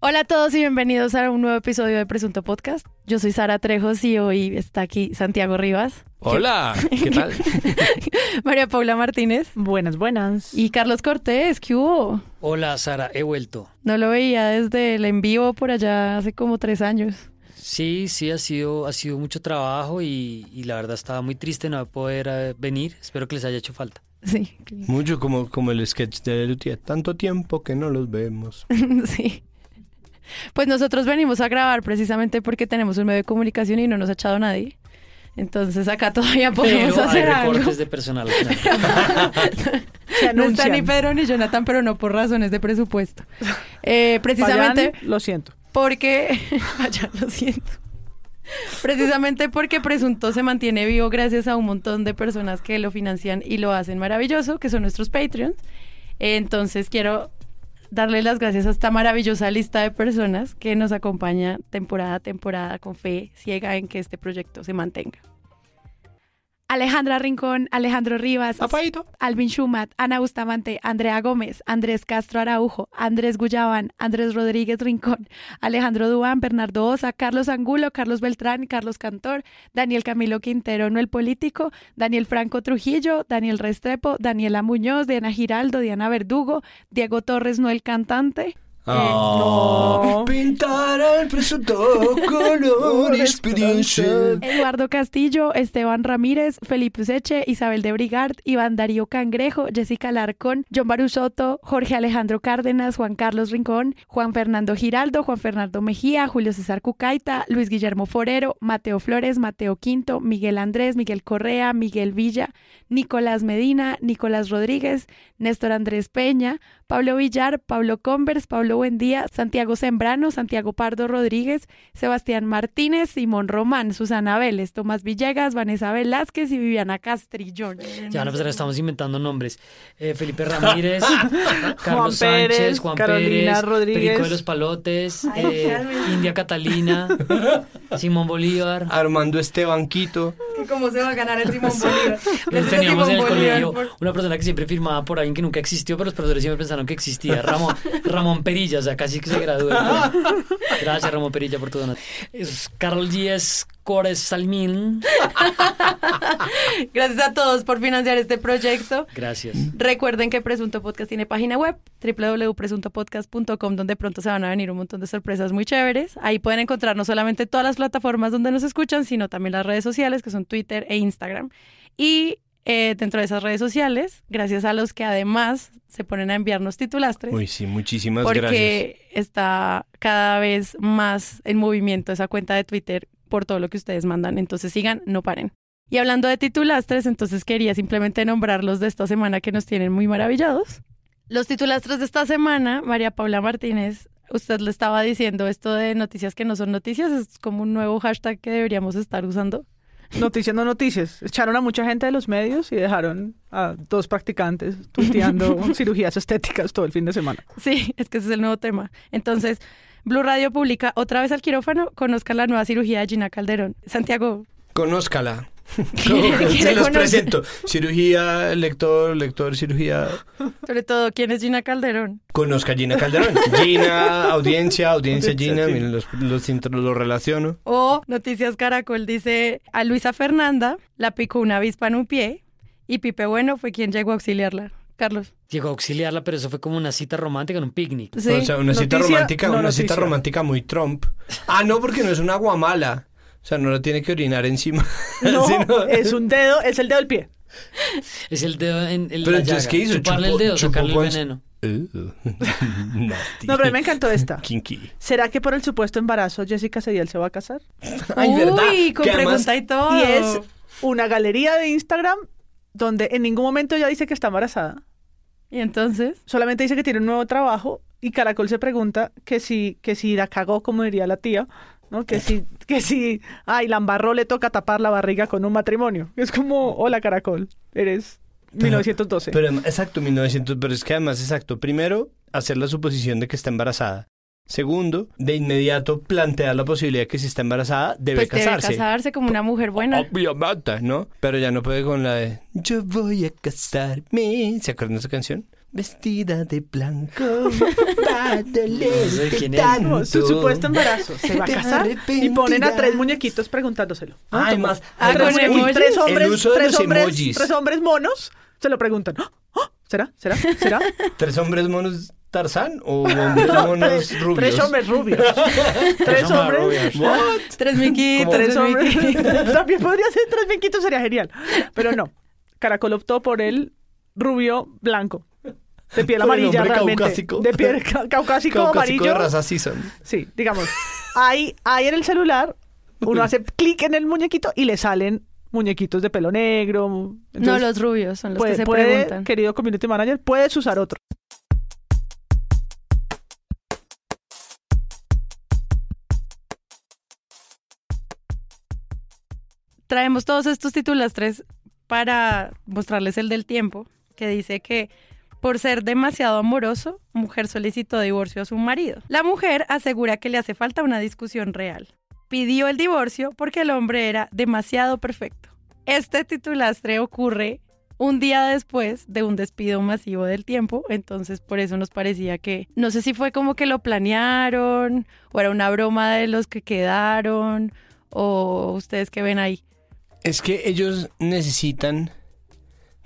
Hola a todos y bienvenidos a un nuevo episodio de Presunto Podcast. Yo soy Sara Trejos y hoy está aquí Santiago Rivas. Hola, ¿qué tal? María Paula Martínez. Buenas, buenas. Y Carlos Cortés, ¿qué hubo? Hola Sara, he vuelto. No lo veía desde el en vivo por allá hace como tres años. Sí, sí, ha sido, ha sido mucho trabajo y, y la verdad estaba muy triste no poder eh, venir. Espero que les haya hecho falta. Sí, Mucho como, como el sketch de Lutier. Tanto tiempo que no los vemos. sí. Pues nosotros venimos a grabar precisamente porque tenemos un medio de comunicación y no nos ha echado nadie. Entonces acá todavía podemos Pero hay hacer algo. recortes de personal. No está ni Pedro ni Jonathan, pero no por razones de presupuesto. Eh, precisamente Vayan, lo siento. porque... Vaya, lo siento. Precisamente porque Presunto se mantiene vivo gracias a un montón de personas que lo financian y lo hacen maravilloso, que son nuestros Patreons. Entonces quiero darle las gracias a esta maravillosa lista de personas que nos acompaña temporada a temporada con fe ciega en que este proyecto se mantenga. Alejandra Rincón, Alejandro Rivas, Apaito. Alvin Schumat, Ana Bustamante, Andrea Gómez, Andrés Castro Araujo, Andrés Guyaban, Andrés Rodríguez Rincón, Alejandro Duán, Bernardo Osa, Carlos Angulo, Carlos Beltrán, Carlos Cantor, Daniel Camilo Quintero, no el político, Daniel Franco Trujillo, Daniel Restrepo, Daniela Muñoz, Diana Giraldo, Diana Verdugo, Diego Torres, no el cantante. Ah, Pintar al presunto color experiencia. Eduardo Castillo, Esteban Ramírez, Felipe Useche, Isabel de Brigard, Iván Darío Cangrejo, Jessica Larcón, John Barusoto, Jorge Alejandro Cárdenas, Juan Carlos Rincón, Juan Fernando Giraldo, Juan Fernando Mejía, Julio César Cucaita, Luis Guillermo Forero, Mateo Flores, Mateo Quinto, Miguel Andrés, Miguel Correa, Miguel Villa, Nicolás Medina, Nicolás Rodríguez, Néstor Andrés Peña, Pablo Villar, Pablo Convers, Pablo Buendía, Santiago Sembrano, Santiago Pardo Rodríguez, Sebastián Martínez, Simón Román, Susana Vélez, Tomás Villegas, Vanessa Velázquez y Viviana Castrillón. Ya van a que estamos inventando nombres. Eh, Felipe Ramírez, Carlos Juan Pérez, Sánchez, Juan Carolina Pérez, Rodríguez. Perico de los Palotes, Ay, eh. India Catalina, Simón Bolívar. Armando Estebanquito. ¿Cómo se va a ganar el Simón Bolívar? Nosotros teníamos en el colegio una persona que siempre firmaba por alguien que nunca existió, pero los profesores siempre pensaron que existía. Ramón, Ramón Perilla, o sea, casi que se graduó. Gracias, Ramón Perilla, por tu donación. Es Carol Díez Cores Salmín. Gracias a todos por financiar este proyecto. Gracias. Recuerden que Presunto Podcast tiene página web, www.presuntopodcast.com, donde pronto se van a venir un montón de sorpresas muy chéveres. Ahí pueden encontrar no solamente todas las plataformas donde nos escuchan, sino también las redes sociales, que son Twitter e Instagram. Y eh, dentro de esas redes sociales, gracias a los que además se ponen a enviarnos titulastres, Uy, sí, muchísimas gracias. porque está cada vez más en movimiento esa cuenta de Twitter por todo lo que ustedes mandan. Entonces sigan, no paren. Y hablando de titulastres, entonces quería simplemente nombrarlos de esta semana que nos tienen muy maravillados. Los titulastres de esta semana, María Paula Martínez, usted le estaba diciendo esto de noticias que no son noticias, es como un nuevo hashtag que deberíamos estar usando. Noticias no noticias. Echaron a mucha gente de los medios y dejaron a dos practicantes tuiteando cirugías estéticas todo el fin de semana. Sí, es que ese es el nuevo tema. Entonces, Blue Radio publica otra vez al quirófano, conozcan la nueva cirugía de Gina Calderón. Santiago, Conózcala. ¿Quiere Se los conocer? presento. Cirugía, lector, lector, cirugía. sobre todo, ¿quién es Gina Calderón? Conozca a Gina Calderón. Gina, audiencia, audiencia Gina. Miren, los, los, los relaciono. O Noticias Caracol dice a Luisa Fernanda la picó una avispa en un pie y Pipe Bueno fue quien llegó a auxiliarla. Carlos. Llegó a auxiliarla, pero eso fue como una cita romántica en un picnic. Sí. O sea, una cita romántica, no una cita romántica muy Trump. Ah, no, porque no es una guamala. O sea, no la tiene que orinar encima. No, Sino- es un dedo, es el dedo del pie. Es el dedo en el Pero la entonces, llaga. ¿qué hizo? Chuparle el dedo, sacarle el veneno. Uh. No, pero me encantó esta. Kinky. ¿Será que por el supuesto embarazo Jessica Cediel se va a casar? Ay, ¿verdad? Uy, con Que además- pregunta y todo. Y es una galería de Instagram donde en ningún momento ella dice que está embarazada. Y entonces, Solamente dice que tiene un nuevo trabajo y Caracol se pregunta que si, que si la cagó, como diría la tía, ¿no? Que si, que si, ay, la embarró, le toca tapar la barriga con un matrimonio. Es como, hola Caracol, eres 1912. Pero exacto, 1900, pero es que además, exacto, primero, hacer la suposición de que está embarazada. Segundo, de inmediato plantear la posibilidad de que si está embarazada debe pues casarse. debe casarse como una mujer buena. Obviamente, ¿no? Pero ya no puede con la de Yo voy a casarme. ¿Se acuerdan de esa canción? Vestida de blanco, para sé quién es. No, su supuesto embarazo. Se va a Te casar y ponen a tres muñequitos preguntándoselo. ¿no? Ah, además- a tres, además- muñe- emojis. tres El hombres, uso de tres los hombres, emojis. tres hombres monos se lo preguntan. ¡Ah! ¡Ah! ¿Será? ¿Será? ¿Será? ¿Tres hombres monos Tarzán o hombres monos tres, rubios? tres hombres rubios. tres hombres. What? Tres miquitos. Tres hombres. miquitos. También podría ser tres miquitos, sería genial. Pero no. Caracol optó por el rubio blanco. De piel Por amarilla realmente. caucásico. De piel ca- caucásico, Caucásico amarillo. de raza Season. Sí, digamos. Ahí, ahí en el celular, uno hace clic en el muñequito y le salen muñequitos de pelo negro. No, los rubios son los puede, que se puede, preguntan. querido community manager, puedes usar otro. Traemos todos estos titulastres para mostrarles el del tiempo, que dice que por ser demasiado amoroso, mujer solicitó divorcio a su marido. La mujer asegura que le hace falta una discusión real. Pidió el divorcio porque el hombre era demasiado perfecto. Este titulastre ocurre un día después de un despido masivo del tiempo, entonces por eso nos parecía que, no sé si fue como que lo planearon, o era una broma de los que quedaron, o ustedes que ven ahí. Es que ellos necesitan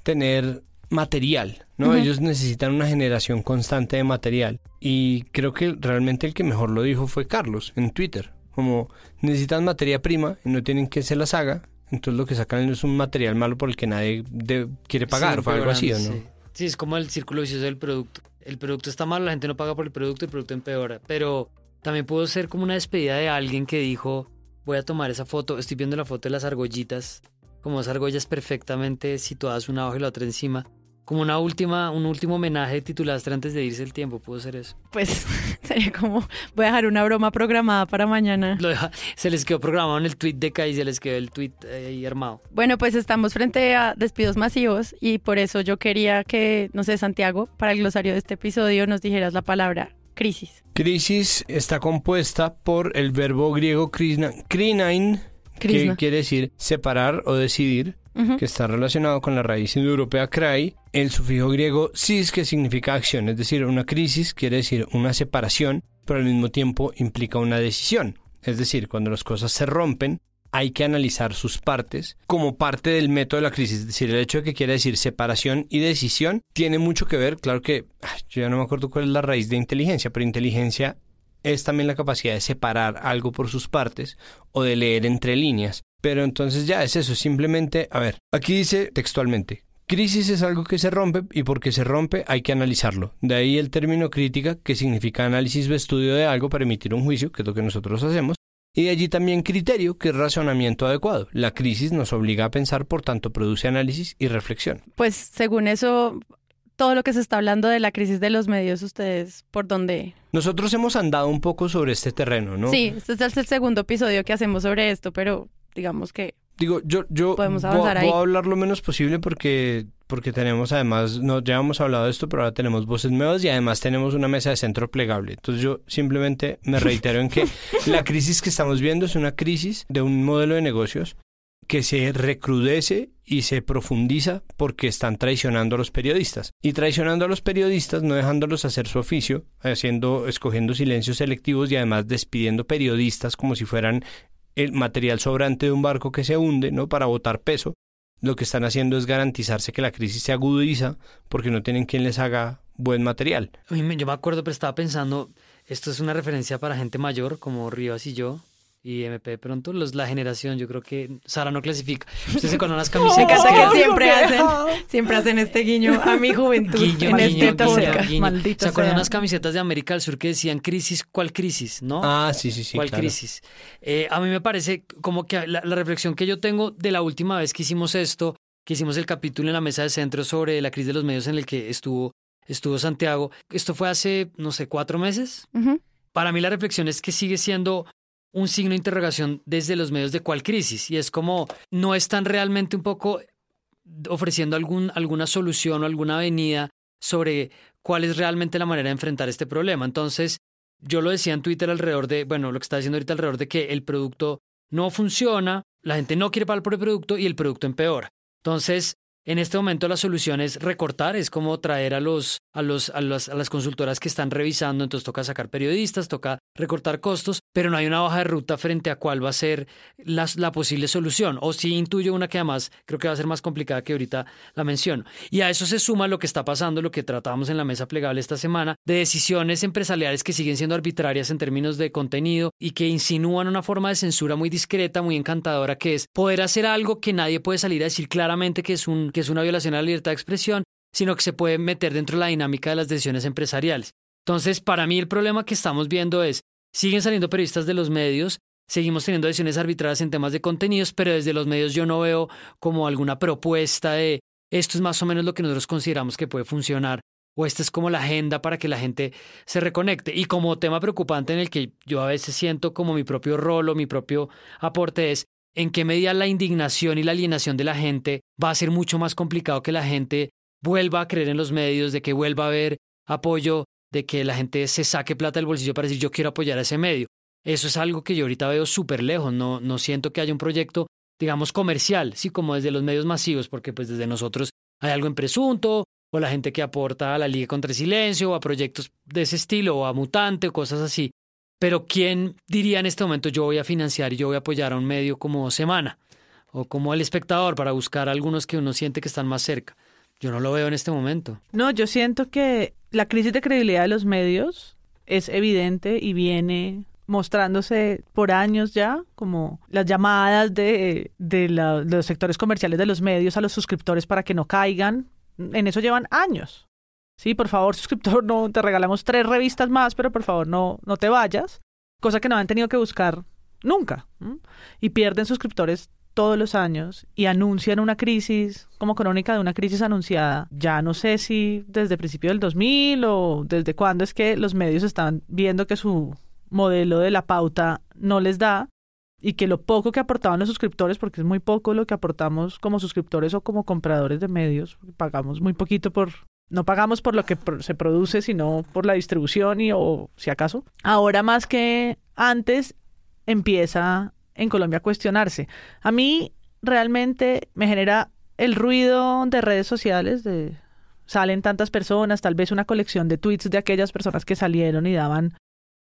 tener material, ¿no? Ellos necesitan una generación constante de material. Y creo que realmente el que mejor lo dijo fue Carlos en Twitter. Como necesitan materia prima y no tienen que se las haga, entonces lo que sacan es un material malo por el que nadie de- quiere pagar Sí, o algo así, ¿o no? Sí. Sí, es como el círculo vicioso del producto. El producto está malo, la gente no paga por el producto, el producto empeora. Pero también pudo ser como una despedida de alguien que dijo, voy a tomar esa foto, estoy viendo la foto de las argollitas, como dos argollas perfectamente situadas una abajo y la otra encima. Como una última, un último homenaje de titulastre antes de irse el tiempo, pudo ser eso. Pues sería como, voy a dejar una broma programada para mañana. Lo deja- se les quedó programado en el tweet de Kai y se les quedó el tweet eh, ahí armado. Bueno, pues estamos frente a despidos masivos y por eso yo quería que, no sé, Santiago, para el glosario de este episodio nos dijeras la palabra crisis. Crisis está compuesta por el verbo griego krina, krinain, que Krishna. quiere decir separar o decidir, Que está relacionado con la raíz indoeuropea krai, el sufijo griego sis, que significa acción, es decir, una crisis quiere decir una separación, pero al mismo tiempo implica una decisión. Es decir, cuando las cosas se rompen, hay que analizar sus partes como parte del método de la crisis. Es decir, el hecho de que quiere decir separación y decisión tiene mucho que ver, claro que yo ya no me acuerdo cuál es la raíz de inteligencia, pero inteligencia es también la capacidad de separar algo por sus partes o de leer entre líneas. Pero entonces ya es eso, simplemente, a ver, aquí dice textualmente, crisis es algo que se rompe y porque se rompe hay que analizarlo. De ahí el término crítica, que significa análisis o estudio de algo para emitir un juicio, que es lo que nosotros hacemos. Y de allí también criterio, que es razonamiento adecuado. La crisis nos obliga a pensar, por tanto produce análisis y reflexión. Pues según eso, todo lo que se está hablando de la crisis de los medios, ustedes, ¿por dónde? Nosotros hemos andado un poco sobre este terreno, ¿no? Sí, este es el segundo episodio que hacemos sobre esto, pero digamos que Digo, yo, yo Podemos voy- a hablar lo menos posible porque, porque tenemos además, no, ya hemos hablado de esto, pero ahora tenemos voces nuevas y además tenemos una mesa de centro plegable. Entonces yo simplemente me reitero en que la crisis que estamos viendo es una crisis de un modelo de negocios que se recrudece y se profundiza porque están traicionando a los periodistas. Y traicionando a los periodistas, no dejándolos hacer su oficio, haciendo, escogiendo silencios selectivos y además despidiendo periodistas como si fueran el material sobrante de un barco que se hunde, ¿no? Para botar peso. Lo que están haciendo es garantizarse que la crisis se agudiza porque no tienen quien les haga buen material. Yo me acuerdo, pero estaba pensando, esto es una referencia para gente mayor como Rivas y yo y MP de pronto, los, la generación, yo creo que Sara no clasifica. Ustedes se acuerdan las me camisetas encanta que Obvio siempre que- hacen, siempre hacen este guiño a mi juventud Guiño, en guiño, este podcast. ¿Se acuerdan sea. unas camisetas de América del Sur que decían crisis? ¿Cuál crisis? ¿No? Ah, sí, sí, sí. ¿Cuál claro. crisis? Eh, a mí me parece como que la, la reflexión que yo tengo de la última vez que hicimos esto, que hicimos el capítulo en la mesa de centro sobre la crisis de los medios en el que estuvo, estuvo Santiago, esto fue hace, no sé, cuatro meses. Para mí la reflexión es que sigue siendo un signo de interrogación desde los medios de cuál crisis. Y es como, no están realmente un poco ofreciendo algún, alguna solución o alguna avenida sobre cuál es realmente la manera de enfrentar este problema. Entonces, yo lo decía en Twitter alrededor de, bueno, lo que está diciendo ahorita alrededor de que el producto no funciona, la gente no quiere pagar por el producto y el producto empeora. Entonces, En este momento la solución es recortar, es como traer a los, a los, a las, a las consultoras que están revisando, entonces toca sacar periodistas, toca recortar costos, pero no hay una hoja de ruta frente a cuál va a ser la, la posible solución. O sí intuyo una que además creo que va a ser más complicada que ahorita la menciono. Y a eso se suma lo que está pasando, lo que tratamos en la mesa plegable esta semana, de decisiones empresariales que siguen siendo arbitrarias en términos de contenido y que insinúan una forma de censura muy discreta, muy encantadora, que es poder hacer algo que nadie puede salir a decir claramente que es un que es una violación a la libertad de expresión, sino que se puede meter dentro de la dinámica de las decisiones empresariales. Entonces, para mí el problema que estamos viendo es, siguen saliendo periodistas de los medios, seguimos teniendo decisiones arbitrarias en temas de contenidos, pero desde los medios yo no veo como alguna propuesta de esto es más o menos lo que nosotros consideramos que puede funcionar o esta es como la agenda para que la gente se reconecte. Y como tema preocupante en el que yo a veces siento como mi propio rol o mi propio aporte es en qué medida la indignación y la alienación de la gente va a ser mucho más complicado que la gente vuelva a creer en los medios, de que vuelva a haber apoyo, de que la gente se saque plata del bolsillo para decir yo quiero apoyar a ese medio. Eso es algo que yo ahorita veo súper lejos, no, no siento que haya un proyecto, digamos, comercial, sí, como desde los medios masivos, porque pues desde nosotros hay algo en presunto, o la gente que aporta a la Liga contra el Silencio, o a proyectos de ese estilo, o a Mutante, o cosas así. Pero ¿quién diría en este momento yo voy a financiar y yo voy a apoyar a un medio como Semana o como El Espectador para buscar a algunos que uno siente que están más cerca? Yo no lo veo en este momento. No, yo siento que la crisis de credibilidad de los medios es evidente y viene mostrándose por años ya, como las llamadas de, de, los sectores comerciales de los medios a los suscriptores para que no caigan. En eso llevan años. Sí, por favor, suscriptor, no te regalamos tres revistas más, pero por favor no, no te vayas. Cosa que no han tenido que buscar nunca. Y pierden suscriptores todos los años y anuncian una crisis como crónica de una crisis anunciada. Ya no sé si desde principio del 2000 o desde cuándo es que los medios están viendo que su modelo de la pauta no les da y que lo poco que aportaban los suscriptores, porque es muy poco lo que aportamos como suscriptores o como compradores de medios, pagamos muy poquito por no pagamos por lo que se produce, sino por la distribución y o si acaso. Ahora más que antes empieza en Colombia a cuestionarse. A mí realmente me genera el ruido de redes sociales, de salen tantas personas, tal vez una colección de tweets de aquellas personas que salieron y daban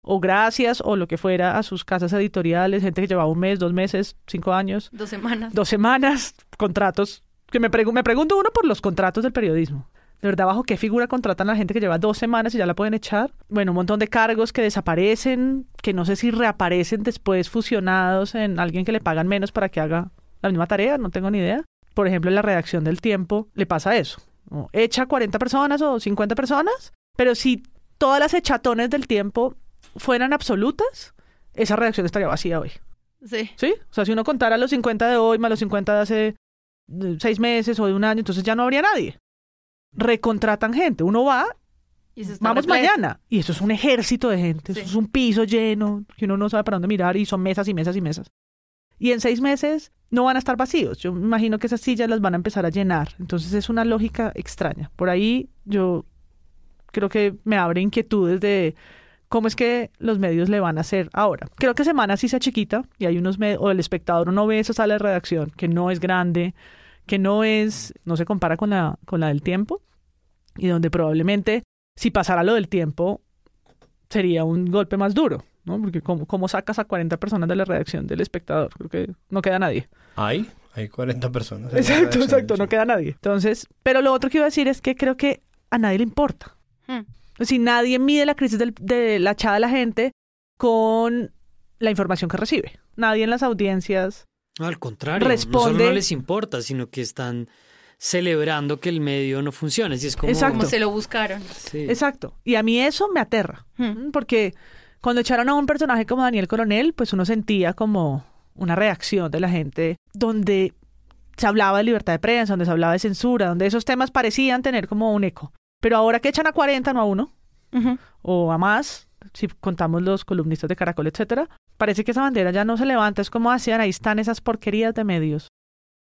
o gracias o lo que fuera a sus casas editoriales, gente que llevaba un mes, dos meses, cinco años. Dos semanas. Dos semanas, contratos. Que me, me pregunto uno por los contratos del periodismo. De verdad, ¿bajo qué figura contratan a la gente que lleva dos semanas y ya la pueden echar? Bueno, un montón de cargos que desaparecen, que no sé si reaparecen después fusionados en alguien que le pagan menos para que haga la misma tarea, no tengo ni idea. Por ejemplo, en la redacción del tiempo le pasa eso. Echa 40 personas o 50 personas, pero si todas las echatones del tiempo fueran absolutas, esa redacción estaría vacía hoy. Sí. ¿Sí? O sea, si uno contara los 50 de hoy más los 50 de hace seis meses o de un año, entonces ya no habría nadie recontratan gente. Uno va, vamos mañana. Y eso es un ejército de gente. Eso es un piso lleno que uno no sabe para dónde mirar y son mesas y mesas y mesas. Y en seis meses no van a estar vacíos. Yo me imagino que esas sillas las van a empezar a llenar. Entonces es una lógica extraña. Por ahí yo creo que me abre inquietudes de cómo es que los medios le van a hacer ahora. Creo que Semana sí sea chiquita y hay unos medios, o el espectador uno ve esa sala de redacción que no es grande, que no es, no se compara con la, con la del tiempo, y donde probablemente si pasara lo del tiempo sería un golpe más duro, ¿no? Porque ¿cómo, sacas a 40 personas de la redacción del espectador? Creo que no queda nadie. ¿Hay? Hay 40 personas. Exacto, exacto, no queda nadie. Entonces, pero lo otro que iba a decir es que creo que a nadie le importa. Hmm. Si nadie mide la crisis de la echada de la gente con la información que recibe. Nadie en las audiencias al contrario, no solo no les importa, sino que están celebrando que el medio no funcione. es como... Exacto. se lo buscaron. Exacto. Y a mí eso me aterra, hmm. porque cuando echaron a un personaje como Daniel Coronel, pues uno sentía como una reacción de la gente donde se hablaba de libertad de prensa, donde se hablaba de censura, donde esos temas parecían tener como un eco. Pero ahora que echan a 40, no a uno, o a más, si contamos los columnistas de Caracol, etcétera, parece que esa bandera ya no se levanta, es como hacían, ahí están esas porquerías de medios,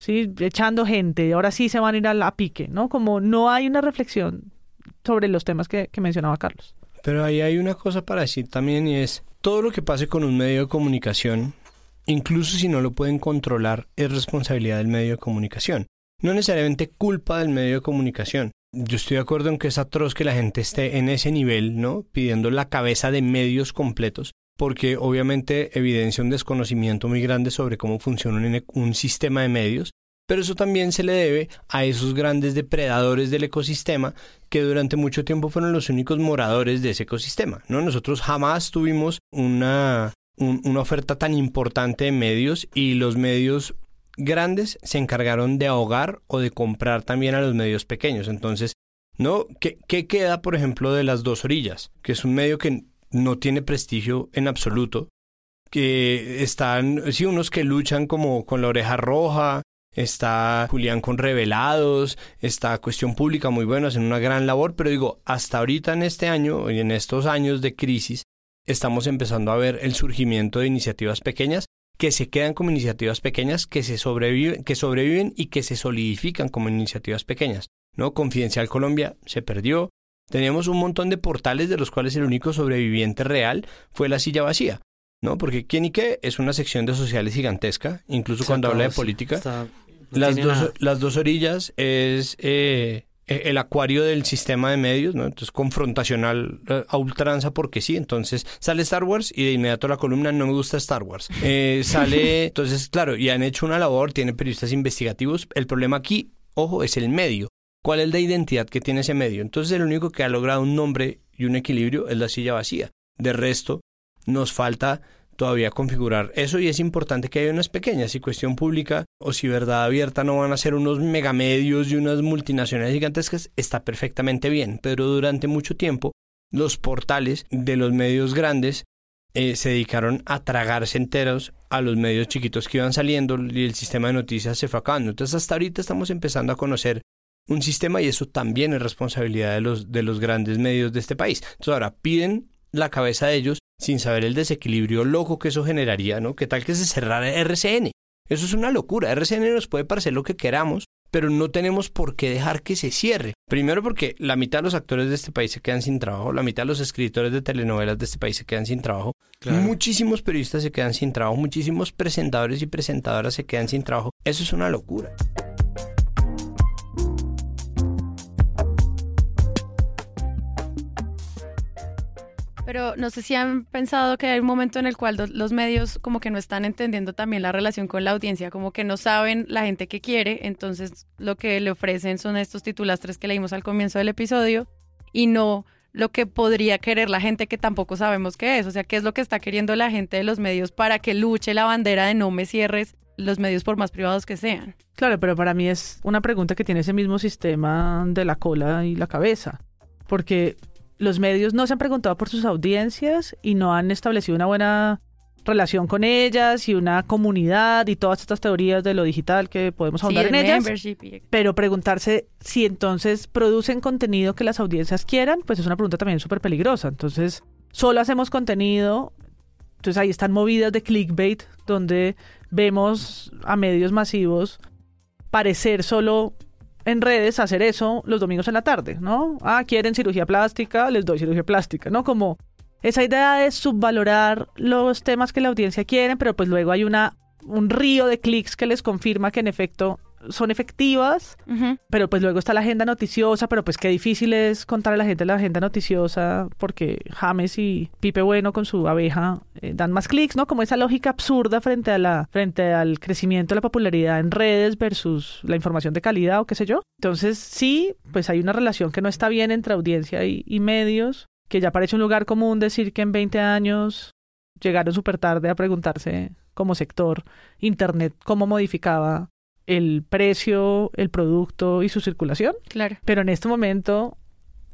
¿sí? Echando gente, ahora sí se van a ir a la pique, ¿no? Como no hay una reflexión sobre los temas que, que mencionaba Carlos. Pero ahí hay una cosa para decir también y es, todo lo que pase con un medio de comunicación, incluso si no lo pueden controlar, es responsabilidad del medio de comunicación. no necesariamente culpa del medio de comunicación. Yo estoy de acuerdo en que es atroz que la gente esté en ese nivel, ¿no? Pidiendo la cabeza de medios completos, porque obviamente evidencia un desconocimiento muy grande sobre cómo funciona un, sistema de medios, pero eso también se le debe a esos grandes depredadores del ecosistema que durante mucho tiempo fueron los únicos moradores de ese ecosistema, ¿no? Nosotros jamás tuvimos una, una oferta tan importante de medios y los medios grandes se encargaron de ahogar o de comprar también a los medios pequeños. Entonces, ¿no? ¿Qué, ¿Qué, queda, por ejemplo, de las dos orillas? Que es un medio que no tiene prestigio en absoluto. Que están, sí, unos que luchan como con la oreja roja, está Julián con Revelados, está Cuestión Pública muy buena, hacen una gran labor, pero digo, hasta ahorita en este año y en estos años de crisis, estamos empezando a ver el surgimiento de iniciativas pequeñas que se quedan como iniciativas pequeñas, que se sobreviven, que sobreviven y que se solidifican como iniciativas pequeñas. ¿no? Confidencial Colombia se perdió. Teníamos un montón de portales de los cuales el único sobreviviente real fue la silla vacía. ¿no? Porque quién y qué es una sección de sociales gigantesca, incluso cuando habla de política. las, dos, las dos orillas es eh, e, el acuario del sistema de medios, ¿no? Entonces, confrontacional eh, a ultranza porque sí. Entonces, sale Star Wars y de inmediato la columna no me gusta Star Wars. Eh, sale, entonces, claro, y han hecho una labor, tiene periodistas investigativos. El problema aquí, ojo, es el medio. ¿Cuál es la identidad que tiene ese medio? Entonces, el único que ha logrado un nombre y un equilibrio es la silla vacía. De resto, nos falta todavía configurar eso y es importante que haya unas pequeñas y cuestión pública o si verdad abierta no van a ser unos megamedios y unas multinacionales gigantescas, está perfectamente bien, pero durante mucho tiempo los portales de los medios grandes eh, se dedicaron a tragarse enteros a los medios chiquitos que iban saliendo y el sistema de noticias se fue acabando. Entonces hasta ahorita estamos empezando a conocer un sistema y eso también es responsabilidad de los, de los grandes medios de este país. Entonces ahora piden la cabeza de ellos sin saber el desequilibrio loco que eso generaría, ¿no? ¿Qué tal que se cerrara RCN? Eso es una locura. RCN nos puede parecer lo que queramos, pero no tenemos por qué dejar que se cierre. Primero porque la mitad de los actores de este país se quedan sin trabajo, la mitad de los escritores de telenovelas de este país se quedan sin trabajo, muchísimos periodistas se quedan sin trabajo, muchísimos presentadores y presentadoras se quedan sin trabajo. Eso es una locura. Pero no sé si han pensado que hay un momento en el cual los medios como que no están entendiendo también la relación con la audiencia, como que no saben la gente que quiere, entonces lo que le ofrecen son estos titulastres que leímos al comienzo del episodio y no lo que podría querer la gente que tampoco sabemos qué es, o sea, qué es lo que está queriendo la gente de los medios para que luche la bandera de no me cierres los medios por más privados que sean. Claro, pero para mí es una pregunta que tiene ese mismo sistema de la cola y la cabeza, porque los medios no se han preguntado por sus audiencias y no han establecido una buena relación con ellas y una comunidad y todas estas teorías de lo digital que podemos hablar en ellas. Pero preguntarse si entonces producen contenido que las audiencias quieran, pues es una pregunta también súper peligrosa. Entonces, solo hacemos contenido, entonces ahí están movidas de clickbait, donde vemos a medios masivos parecer solo en redes hacer eso los domingos en la tarde, ¿no? Ah, quieren cirugía plástica, les doy cirugía plástica, ¿no? Como esa idea de subvalorar los temas que la audiencia quiere, pero pues luego hay una un río de clics que les confirma que en efecto son efectivas, pero pues luego está la agenda noticiosa, pero pues qué difícil es contar a la gente la agenda noticiosa porque James y Pipe Bueno con su abeja eh, dan más clics, ¿no? Como esa lógica absurda frente a la frente al crecimiento de la popularidad en redes versus la información de calidad o qué sé yo. Entonces, sí, pues hay una relación que no está bien entre audiencia y, y medios, que ya parece un lugar común decir que en 20 años llegaron súper tarde a preguntarse como sector Internet cómo modificaba el precio, el producto y su circulación. Claro. Pero en este momento,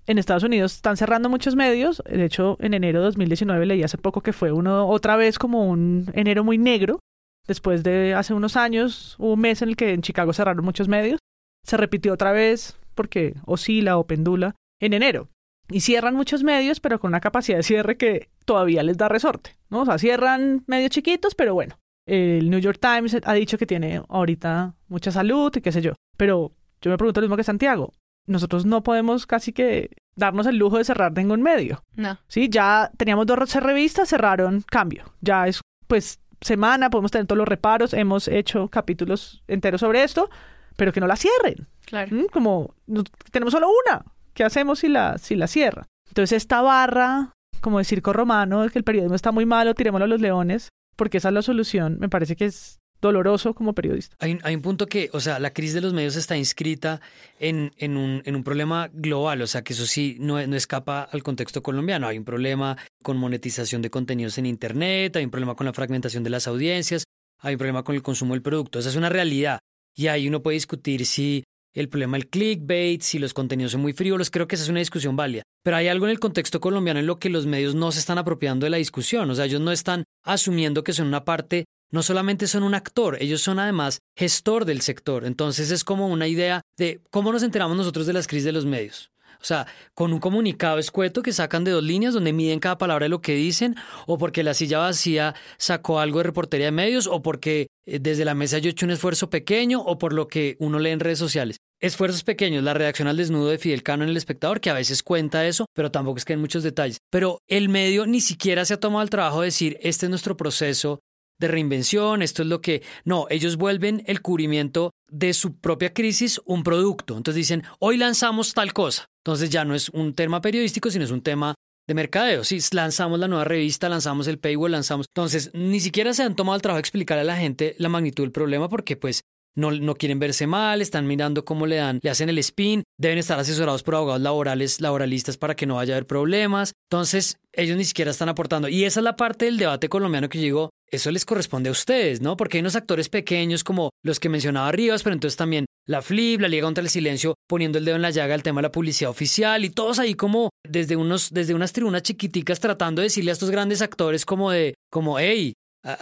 en Estados Unidos están cerrando muchos medios. De hecho, en enero de 2019 leí hace poco que fue uno otra vez como un enero muy negro. Después de hace unos años, hubo un mes en el que en Chicago cerraron muchos medios. Se repitió otra vez porque oscila o pendula en enero. Y cierran muchos medios, pero con una capacidad de cierre que todavía les da resorte. ¿no? O sea, cierran medios chiquitos, pero bueno, el New York Times ha dicho que tiene ahorita mucha salud y qué sé yo. Pero yo me pregunto lo mismo que Santiago. Nosotros no podemos casi que darnos el lujo de cerrar ningún medio. No. Sí, ya teníamos dos revistas, cerraron cambio. Ya es, pues, semana, podemos tener todos los reparos, hemos hecho capítulos enteros sobre esto, pero que no la cierren. Claro. ¿Mm? Como no- tenemos solo una. ¿Qué hacemos si la, si la cierra? Entonces esta barra, como de circo romano, de que el periodismo está muy malo, tirémoslo a los leones, porque esa es la solución, me parece que es doloroso como periodista. Hay, hay un punto que, o sea, la crisis de los medios está inscrita en, en, un, en un problema global, o sea, que eso sí no, no escapa al contexto colombiano. Hay un problema con monetización de contenidos en Internet, hay un problema con la fragmentación de las audiencias, hay un problema con el consumo del producto. Esa es una realidad. Y ahí uno puede discutir si el problema del clickbait, si los contenidos son muy frívolos, creo que esa es una discusión válida. Pero hay algo en el contexto colombiano en lo que los medios no se están apropiando de la discusión, o sea, ellos no están asumiendo que son una parte no solamente son un actor, ellos son además gestor del sector. Entonces es como una idea de cómo nos enteramos nosotros de las crisis de los medios. O sea, con un comunicado escueto que sacan de dos líneas donde miden cada palabra de lo que dicen, o porque la silla vacía sacó algo de reportería de medios, o porque eh, desde la mesa yo he hecho un esfuerzo pequeño, o por lo que uno lee en redes sociales. Esfuerzos pequeños, la redacción al desnudo de Fidel Cano en El Espectador, que a veces cuenta eso, pero tampoco es que en muchos detalles. Pero el medio ni siquiera se ha tomado el trabajo de decir, este es nuestro proceso de reinvención, esto es lo que... No, ellos vuelven el cubrimiento de su propia crisis un producto. Entonces dicen, hoy lanzamos tal cosa. Entonces ya no es un tema periodístico, sino es un tema de mercadeo. Sí, lanzamos la nueva revista, lanzamos el paywall, lanzamos... Entonces, ni siquiera se han tomado el trabajo de explicar a la gente la magnitud del problema porque pues no, no quieren verse mal, están mirando cómo le dan, le hacen el spin, deben estar asesorados por abogados laborales, laboralistas para que no vaya a haber problemas. Entonces, ellos ni siquiera están aportando. Y esa es la parte del debate colombiano que yo digo, eso les corresponde a ustedes, ¿no? Porque hay unos actores pequeños como los que mencionaba Rivas, pero entonces también la FLIP, la Liga contra el Silencio, poniendo el dedo en la llaga al tema de la publicidad oficial y todos ahí como desde unos, desde unas tribunas chiquiticas tratando de decirle a estos grandes actores como de, como, hey,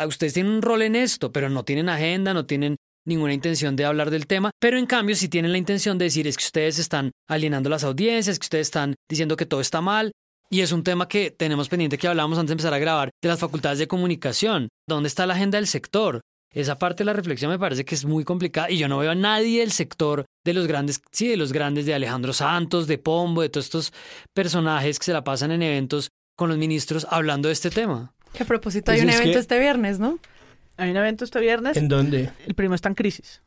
ustedes tienen un rol en esto, pero no tienen agenda, no tienen ninguna intención de hablar del tema, pero en cambio sí tienen la intención de decir es que ustedes están alienando las audiencias, que ustedes están diciendo que todo está mal. Y es un tema que tenemos pendiente que hablábamos antes de empezar a grabar, de las facultades de comunicación. ¿Dónde está la agenda del sector? Esa parte de la reflexión me parece que es muy complicada y yo no veo a nadie del sector de los grandes, sí, de los grandes de Alejandro Santos, de Pombo, de todos estos personajes que se la pasan en eventos con los ministros hablando de este tema. Que a propósito Pues hay un es evento que- este viernes, ¿no? Hay un evento este viernes, ¿En dónde? el primo está en crisis.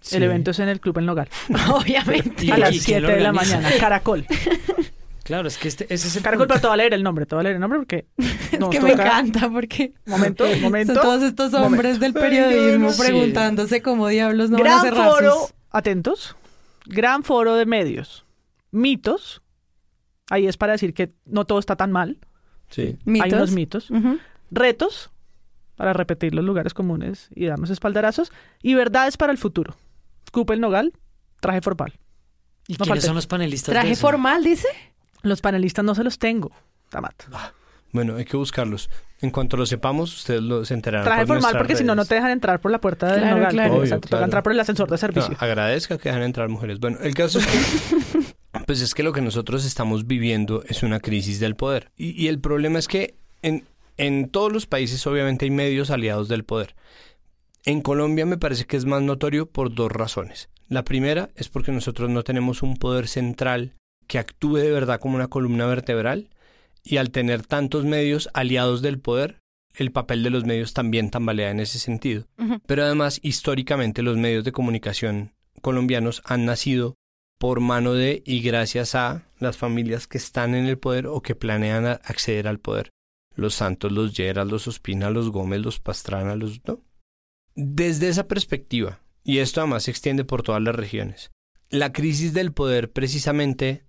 Sí. El evento es en el Club El Nogal, Obviamente. ¿Y a las lo 7 de la mañana. Caracol. Claro, es que este, ese es el Caracol, punto. pero te voy a leer el nombre, te voy a leer el nombre porque Es que me encanta porque Momento, momento. son todos estos hombres del periodismo preguntándose cómo diablos no van a Gran cerrar foro, sus- atentos, gran foro de medios. Mitos. Ahí es para decir que no todo está tan mal. Sí. mitos. Hay unos mitos. Retos para repetir los lugares comunes y darnos espaldarazos. Y verdades para el futuro. Scoop el nogal, traje formal. ¿Y No quiénes son los panelistas? de Traje eso? formal, dice. Los panelistas no se los tengo. Tamat. Bueno, hay que buscarlos. En cuanto lo sepamos, ustedes los enterarán. Traje por formal porque si no, no te dejan entrar por la puerta del Claro, nogal. claro. O sea, Obvio, te toca claro. entrar por el ascensor de servicio. No, agradezca que dejan entrar mujeres. Bueno, el caso es que, pues es que lo que nosotros estamos viviendo es una crisis del poder. Y, y el problema es que en, en todos los países obviamente hay medios aliados del poder. En Colombia me parece que es más notorio por dos razones. La primera es porque nosotros no tenemos un poder central que actúe de verdad como una columna vertebral y al tener tantos medios aliados del poder, el papel de los medios también tambalea en ese sentido. Pero además, históricamente los medios de comunicación colombianos han nacido por mano de y gracias a las familias que están en el poder o que planean acceder al poder. Los Santos, los Lleras, los Ospina, los Gómez, los Pastrana, los... ¿no? Desde esa perspectiva, y esto además se extiende por todas las regiones, la crisis del poder precisamente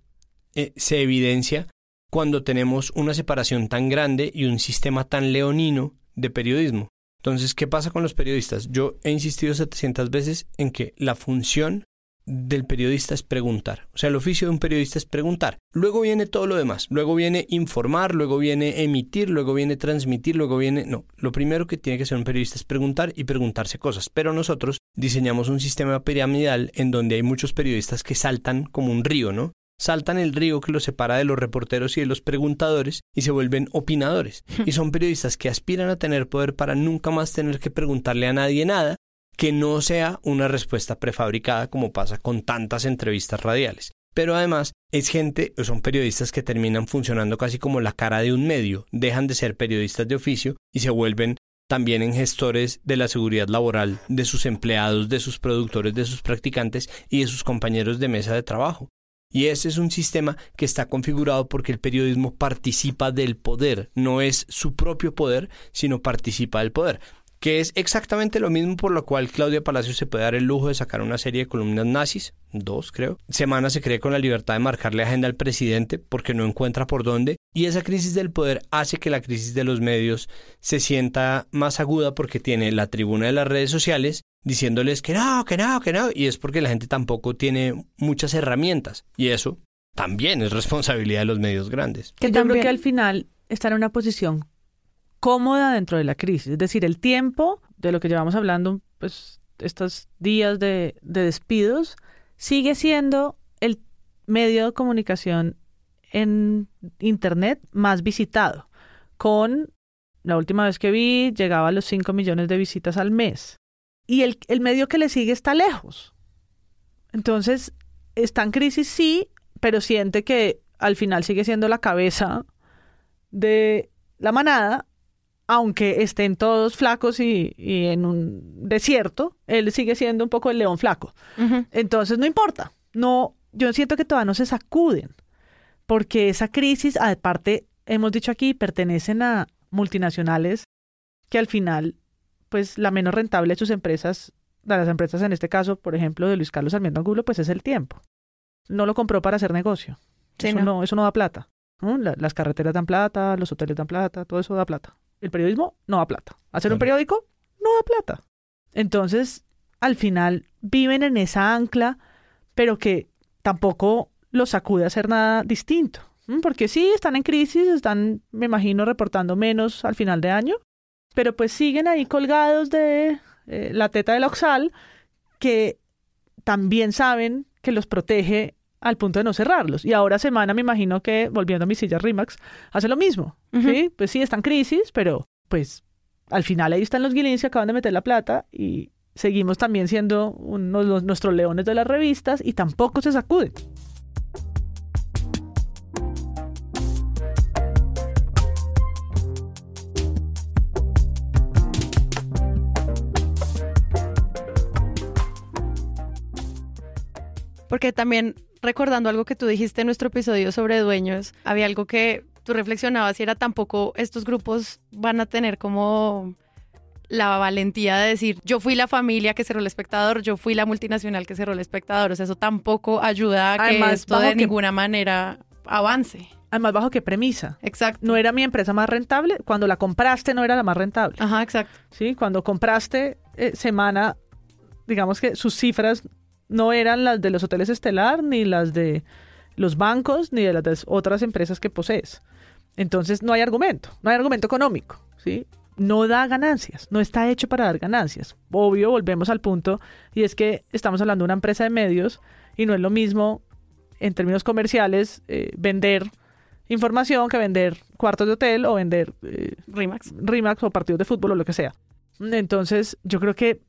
eh, se evidencia cuando tenemos una separación tan grande y un sistema tan leonino de periodismo. Entonces, ¿qué pasa con los periodistas? Yo he insistido 700 veces en que la función del periodista es preguntar. O sea, el oficio de un periodista es preguntar. Luego viene todo lo demás. Luego viene informar, luego viene emitir, luego viene transmitir, luego viene... No, lo primero que tiene que hacer un periodista es preguntar y preguntarse cosas. Pero nosotros diseñamos un sistema piramidal en donde hay muchos periodistas que saltan como un río, ¿no? Saltan el río que los separa de los reporteros y de los preguntadores y se vuelven opinadores. Y son periodistas que aspiran a tener poder para nunca más tener que preguntarle a nadie nada que no sea una respuesta prefabricada como pasa con tantas entrevistas radiales. Pero además es gente, son periodistas que terminan funcionando casi como la cara de un medio, dejan de ser periodistas de oficio y se vuelven también en gestores de la seguridad laboral de sus empleados, de sus productores, de sus practicantes y de sus compañeros de mesa de trabajo. Y ese es un sistema que está configurado porque el periodismo participa del poder, no es su propio poder, sino participa del poder que es exactamente lo mismo por lo cual Claudia Palacios se puede dar el lujo de sacar una serie de columnas nazis, dos creo. Semana se cree con la libertad de marcarle agenda al presidente porque no encuentra por dónde y esa crisis del poder hace que la crisis de los medios se sienta más aguda porque tiene la tribuna de las redes sociales diciéndoles que no, que no, que no y es porque la gente tampoco tiene muchas herramientas y eso también es responsabilidad de los medios grandes. Que yo creo que al final está en una posición cómoda dentro de la crisis. Es decir, el tiempo de lo que llevamos hablando, pues estos días de, despidos, sigue siendo el medio de comunicación en Internet más visitado, con la última vez que vi llegaba a los 5 millones de visitas al mes. Y el, el medio que le sigue está lejos. Entonces, está en crisis, sí, pero siente que al final sigue siendo la cabeza de la manada aunque estén todos flacos y, en un desierto, él sigue siendo un poco el león flaco. Entonces no importa. No, yo siento que todavía no se sacuden, porque esa crisis, aparte, hemos dicho aquí, pertenecen a multinacionales que al final, pues la menos rentable de sus empresas, de las empresas en este caso, por ejemplo, de Luis Carlos Sarmiento Angulo, pues es el tiempo. No lo compró para hacer negocio. eso, no. eso no da plata. las carreteras dan plata, los hoteles dan plata, todo eso da plata. El periodismo no da plata. Hacer un periódico no da plata. Entonces, al final viven en esa ancla, pero que tampoco los sacude a hacer nada distinto. Porque sí, están en crisis, están, me imagino, reportando menos al final de año, pero pues siguen ahí colgados de eh, la teta del oxal, que también saben que los protege al punto de no cerrarlos. Y ahora semana me imagino que, volviendo a mis sillas RIMAX, hace lo mismo. ¿sí? Pues sí, está en crisis, pero pues al final ahí están los guilins que acaban de meter la plata y seguimos también siendo unos, nuestros leones de las revistas y tampoco se sacuden. Porque también recordando algo que tú dijiste en nuestro episodio sobre dueños, había algo que tú reflexionabas y era tampoco estos grupos van a tener como la valentía de decir, yo fui la familia que cerró el espectador, yo fui la multinacional que cerró el espectador. O sea, eso tampoco ayuda a que esto de ninguna manera avance. Además, bajo qué premisa. Exacto. No era mi empresa más rentable. Cuando la compraste no era la más rentable. Ajá, exacto. Sí, cuando compraste eh, semana, digamos que sus cifras no eran las de los hoteles estelar, ni las de los bancos, ni de las otras empresas que posees. Entonces no hay argumento, no hay argumento económico, ¿sí? No da ganancias, no está hecho para dar ganancias. Obvio, volvemos al punto, y es que estamos hablando de una empresa de medios y no es lo mismo en términos comerciales eh, vender información que vender cuartos de hotel o vender eh, Rimax. Rimax o partidos de fútbol o lo que sea. Entonces, yo creo que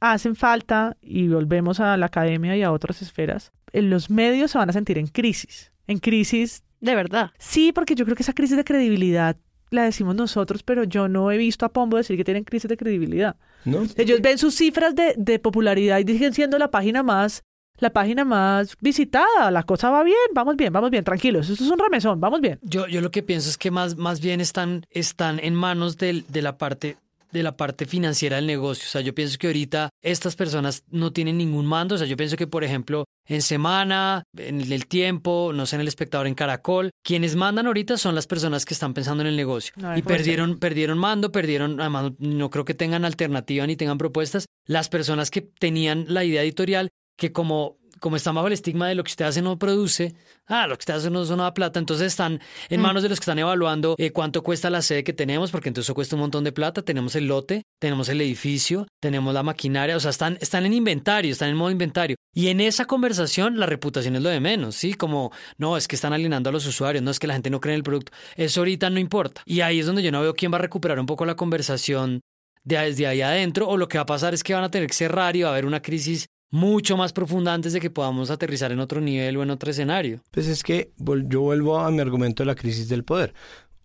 hacen falta, y volvemos a la academia y a otras esferas, los medios se van a sentir en crisis, en crisis de verdad. Sí, porque yo creo que esa crisis de credibilidad la decimos nosotros, pero yo no he visto a Pombo decir que tienen crisis de credibilidad. ¿No? Ellos ven sus cifras de, de popularidad y siguen siendo la página más la página más visitada, la cosa va bien, vamos bien, vamos bien, tranquilos, esto es un remesón, vamos bien. Yo, yo lo que pienso es que más, más bien están, están en manos de la parte de la parte financiera del negocio. O sea, yo pienso que ahorita estas personas no tienen ningún mando. O sea, yo pienso que, por ejemplo, en Semana, en el tiempo, no sé, en el espectador en Caracol, quienes mandan ahorita son las personas que están pensando en el negocio. y perdieron, perdieron mando, perdieron, además no creo que tengan alternativa ni tengan propuestas. Las personas que tenían la idea editorial, que como como está bajo el estigma de lo que usted hace no produce, ah, lo que usted hace no, no da plata, entonces están en mm. manos de los que están evaluando eh, cuánto cuesta la sede que tenemos, porque entonces eso cuesta un montón de plata, tenemos el lote, tenemos el edificio, tenemos la maquinaria, o sea, están, están en inventario, están en modo inventario. Y en esa conversación la reputación es lo de menos, ¿sí? Como, no, es que están alienando a los usuarios, no es que la gente no cree en el producto, eso ahorita no importa. Y ahí es donde yo no veo quién va a recuperar un poco la conversación de desde ahí adentro, o lo que va a pasar es que van a tener que cerrar y va a haber una crisis mucho más profunda antes de que podamos aterrizar en otro nivel o en otro escenario. Pues es que yo vuelvo a mi argumento de la crisis del poder.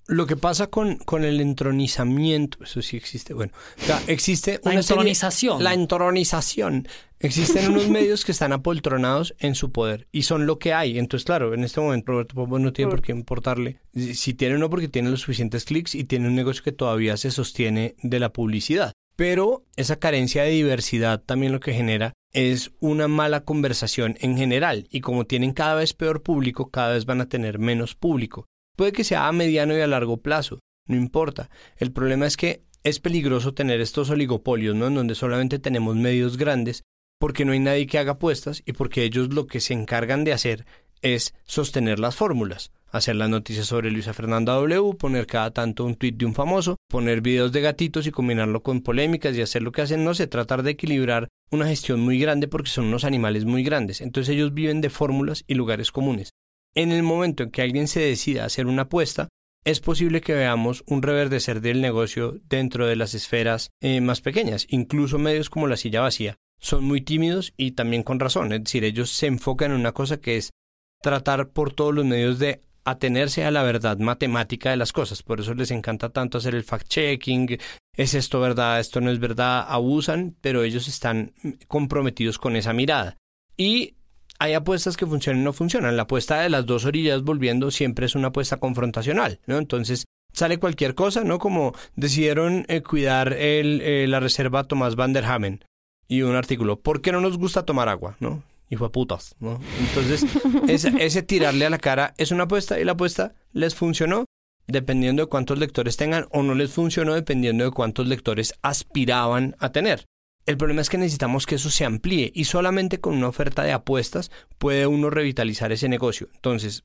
lo que pasa con, con el entronizamiento, eso sí existe, bueno, o sea, existe La una serie- entronización. la entronización. Existen unos medios que están apoltronados en su poder y son lo que hay. Entonces, claro, en este momento Roberto Pombo no tiene por qué importarle si si tiene o no porque tiene los suficientes clics y tiene un negocio que todavía se sostiene de la publicidad. Pero esa carencia de diversidad también lo que genera es una mala conversación en general y como tienen cada vez peor público, cada vez van a tener menos público. Puede que sea a mediano y a largo plazo, no importa. El problema es que es peligroso tener estos oligopolios, ¿no? En donde solamente tenemos medios grandes porque no hay nadie que haga apuestas y porque ellos lo que se encargan de hacer es sostener las fórmulas, hacer las noticias sobre Luisa Fernanda W, poner cada tanto un tuit de un famoso, poner videos de gatitos y combinarlo con polémicas y hacer lo que hacen, no sé, tratar de equilibrar una gestión muy grande porque son unos animales muy grandes. Entonces ellos viven de fórmulas y lugares comunes. En el momento en que alguien se decida a hacer una apuesta, es posible que veamos un reverdecer del negocio dentro de las esferas eh, más pequeñas, incluso medios como la silla vacía. Son muy tímidos y también con razón, es decir, ellos se enfocan en una cosa que es tratar por todos los medios de atenerse a la verdad matemática de las cosas. Por eso les encanta tanto hacer el fact-checking, es esto verdad, esto no es verdad, abusan, pero ellos están comprometidos con esa mirada. Y hay apuestas que funcionan y no funcionan. La apuesta de las dos orillas volviendo siempre es una apuesta confrontacional, ¿no? Entonces sale cualquier cosa, ¿no? Como decidieron eh, cuidar el, eh, la reserva Tomás Van der Hamen y un artículo, ¿por qué no nos gusta tomar agua, no? Hijo de putas, ¿no? Entonces, ese, ese tirarle a la cara es una apuesta y la apuesta les funcionó dependiendo de cuántos lectores tengan o no les funcionó dependiendo de cuántos lectores aspiraban a tener. El problema es que necesitamos que eso se amplíe y solamente con una oferta de apuestas puede uno revitalizar ese negocio. Entonces,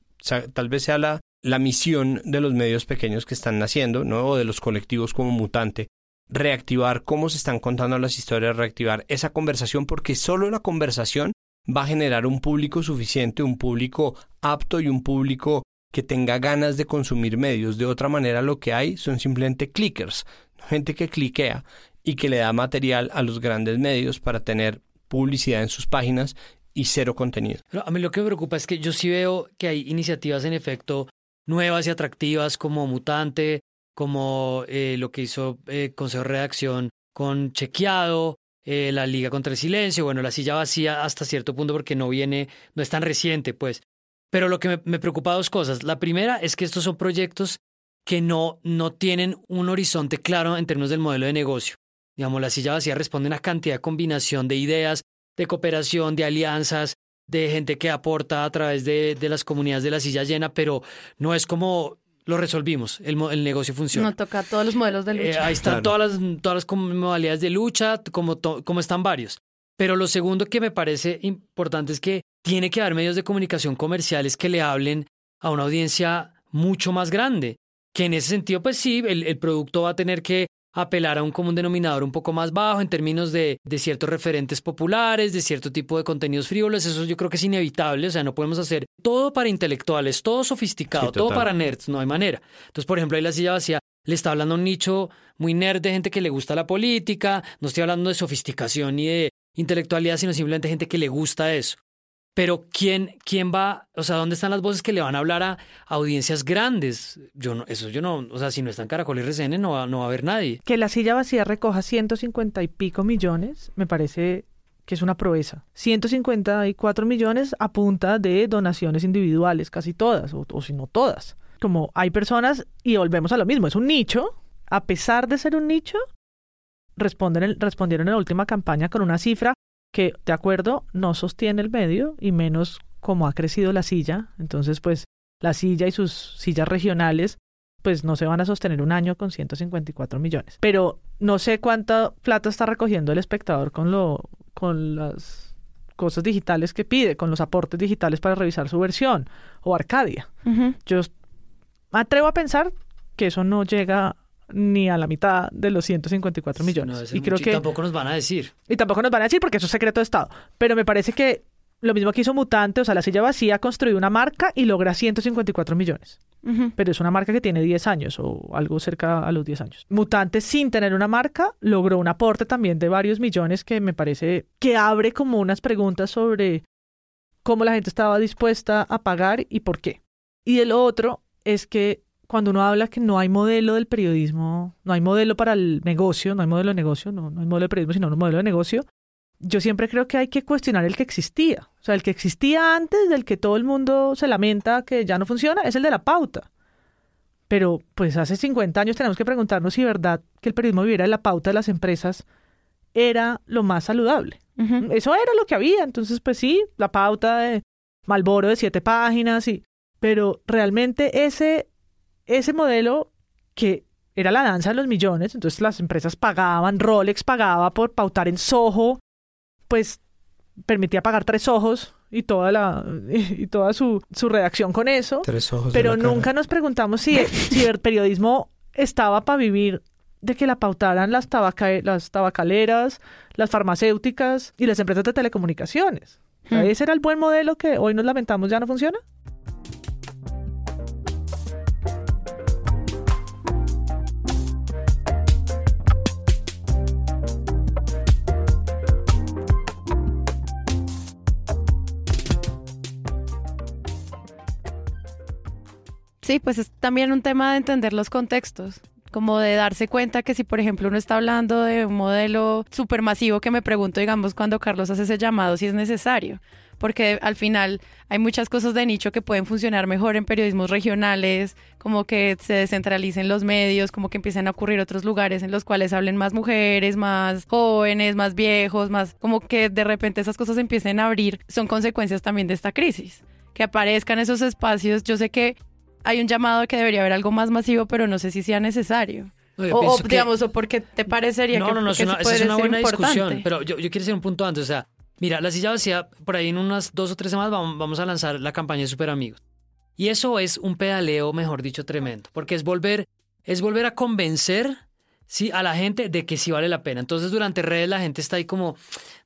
tal vez sea la, la misión de los medios pequeños que están naciendo, ¿no? O de los colectivos como Mutante, reactivar cómo se están contando las historias, reactivar esa conversación, porque solo la conversación va a generar un público suficiente, un público apto y un público que tenga ganas de consumir medios. De otra manera, lo que hay son simplemente clickers, gente que cliquea y que le da material a los grandes medios para tener publicidad en sus páginas y cero contenido. A mí lo que me preocupa es que yo sí veo que hay iniciativas en efecto nuevas y atractivas como Mutante, como eh, lo que hizo eh, Consejo de Redacción con Chequeado, eh, la Liga contra el Silencio, bueno, la silla vacía hasta cierto punto porque no viene, no es tan reciente, pues. Pero lo que me, me preocupa dos cosas. La primera es que estos son proyectos que no, no tienen un horizonte claro en términos del modelo de negocio. Digamos, la silla vacía responde a una cantidad de combinación de ideas, de cooperación, de alianzas, de gente que aporta a través de, de las comunidades de la silla llena, pero no es como lo resolvimos, el, mo- el negocio funciona. No toca todos los modelos de Eh, lucha. ahí están Claro. todas las, todas las modalidades de lucha, como, to- como están varios. Pero lo segundo que me parece importante es que tiene que haber medios de comunicación comerciales que le hablen a una audiencia mucho más grande. Que en ese sentido, pues sí, el, el producto va a tener que apelar a un común denominador un poco más bajo en términos de, de ciertos referentes populares, de cierto tipo de contenidos frívolos. Eso yo creo que es inevitable. O sea, no podemos hacer todo para intelectuales, todo sofisticado, Sí, todo para nerds. No hay manera. Entonces, por ejemplo, ahí la silla vacía le está hablando a un nicho muy nerd de gente que le gusta la política. No estoy hablando de sofisticación ni de intelectualidad, sino simplemente gente que le gusta eso. Pero ¿quién, quién va, o sea, dónde están las voces que le van a hablar a audiencias grandes? Yo no, eso yo no, o sea, si no está en Caracol y RCN no va, no va a haber nadie. Que la silla vacía recoja 150 y pico millones, me parece que es una proeza. 154 millones a punta de donaciones individuales, casi todas, o, o si no todas. Como hay personas, y volvemos a lo mismo, es un nicho, a pesar de ser un nicho, responden respondieron en la última campaña con una cifra que, de acuerdo, no sostiene el medio y menos como ha crecido la silla. Entonces, pues, la silla y sus sillas regionales pues no se van a sostener un año con 154 millones. Pero no sé cuánta plata está recogiendo el espectador con lo con las cosas digitales que pide, con los aportes digitales para revisar su versión o Arcadia. Ujú. Yo s- me atrevo a pensar que eso no llega ni a la mitad de los 154 millones. No, y creo mucho, que tampoco nos van a decir. y tampoco nos van a decir porque eso es secreto de Estado. Pero me parece que lo mismo que hizo Mutante, o sea, la silla vacía construyó una marca y logra 154 millones pero es una marca que tiene 10 años o algo cerca a los 10 años. Mutante, sin tener una marca, logró un aporte también de varios millones que me parece que abre como unas preguntas sobre cómo la gente estaba dispuesta a pagar y por qué. Y el otro es que cuando uno habla que no hay modelo del periodismo, no hay modelo para el negocio, no hay modelo de negocio, no, no hay modelo de periodismo, sino un modelo de negocio, yo siempre creo que hay que cuestionar el que existía. O sea, el que existía antes, del que todo el mundo se lamenta que ya no funciona, es el de la pauta. Pero pues hace 50 años tenemos que preguntarnos si verdad que el periodismo viviera de la pauta de las empresas era lo más saludable. Eso era lo que había. Entonces, pues sí, la pauta de Malboro de siete páginas, y, pero realmente ese, ese modelo que era la danza de los millones, entonces las empresas pagaban, Rolex pagaba por pautar en Soho, pues permitía pagar tres ojos y toda la y toda su, su redacción con eso. Tres ojos. Pero nunca nos preguntamos si, si el periodismo estaba para vivir de que la pautaran las, las tabacaleras, las farmacéuticas y las empresas de telecomunicaciones. Hmm. ese era el buen modelo que hoy nos lamentamos ya no funciona. Sí, pues es también un tema de entender los contextos, como de darse cuenta que si, por ejemplo, uno está hablando de un modelo supermasivo, que me pregunto, digamos, cuando Carlos hace ese llamado, si es necesario, porque al final hay muchas cosas de nicho que pueden funcionar mejor en periodismos regionales, como que se descentralicen los medios, como que empiecen a ocurrir otros lugares en los cuales hablen más mujeres, más jóvenes, más viejos, más como que de repente esas cosas empiecen a abrir, son consecuencias también de esta crisis que aparezcan esos espacios. Yo sé que hay un llamado que debería haber algo más masivo, pero no sé si sea necesario. o, digamos, o porque te parecería no, que No, no, esa es una buena discusión, pero yo, yo quiero hacer un punto antes, o sea, mira, la silla vacía, por ahí en unas dos o tres semanas vamos, vamos a lanzar la campaña de Super Amigos. Y eso es un pedaleo, mejor dicho, tremendo, porque es volver, es volver a convencer sí, a la gente de que sí vale la pena. Entonces, durante redes la gente está ahí como,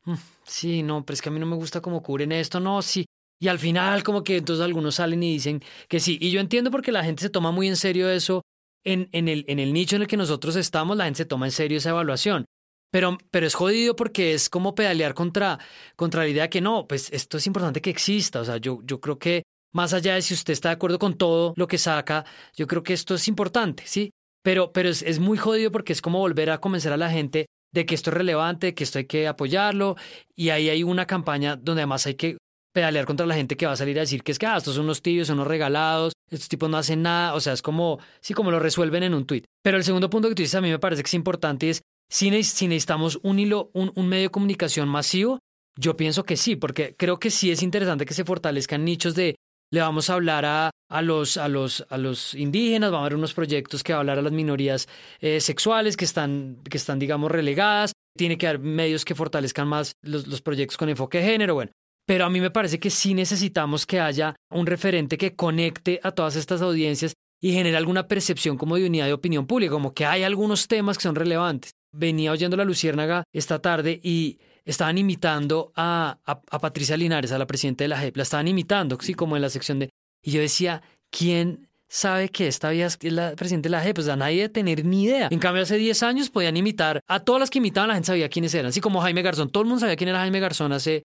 mm, sí, no, pero es que a mí no me gusta cómo cubren esto, no, sí, y al final como que entonces algunos salen y dicen que sí. Y yo entiendo porque la gente se toma muy en serio eso. En, en, el, en el nicho en el que nosotros estamos, la gente se toma en serio esa evaluación. Pero, pero es jodido porque es como pedalear contra, contra la idea que no, pues esto es importante que exista. O sea, yo, yo creo que más allá de si usted está de acuerdo con todo lo que saca, yo creo que esto es importante, ¿sí? Pero, pero es, es muy jodido porque es como volver a convencer a la gente de que esto es relevante, que esto hay que apoyarlo. Y ahí hay una campaña donde además hay que pedalear contra la gente que va a salir a decir que es que ah, estos son unos tibios, son unos regalados, estos tipos no hacen nada, o sea, es como, sí, como lo resuelven en un tuit. Pero el segundo punto que tú dices a mí me parece que es importante es, si, necesitamos un hilo, un, medio de comunicación masivo, yo pienso que sí, porque creo que sí es interesante que se fortalezcan nichos de, le vamos a hablar a, a, los, a, los, a los indígenas, vamos a ver unos proyectos que va a hablar a las minorías eh, sexuales que están, que están, digamos, relegadas, tiene que haber medios que fortalezcan más los, los proyectos con enfoque de género, bueno, pero a mí me parece que sí necesitamos que haya un referente que conecte a todas estas audiencias y genere alguna percepción como de unidad de opinión pública, como que hay algunos temas que son relevantes. Venía oyendo la Luciérnaga esta tarde y estaban imitando a, a, Patricia Linares, a la presidenta de la JEP, la estaban imitando, sí, como en la sección de... Y yo decía, ¿quién sabe que esta vía es la presidenta de la JEP? Pues a nadie de tener ni idea. En cambio, hace 10 años podían imitar a todas las que imitaban, la gente sabía quiénes eran, así como Jaime Garzón. Todo el mundo sabía quién era Jaime Garzón hace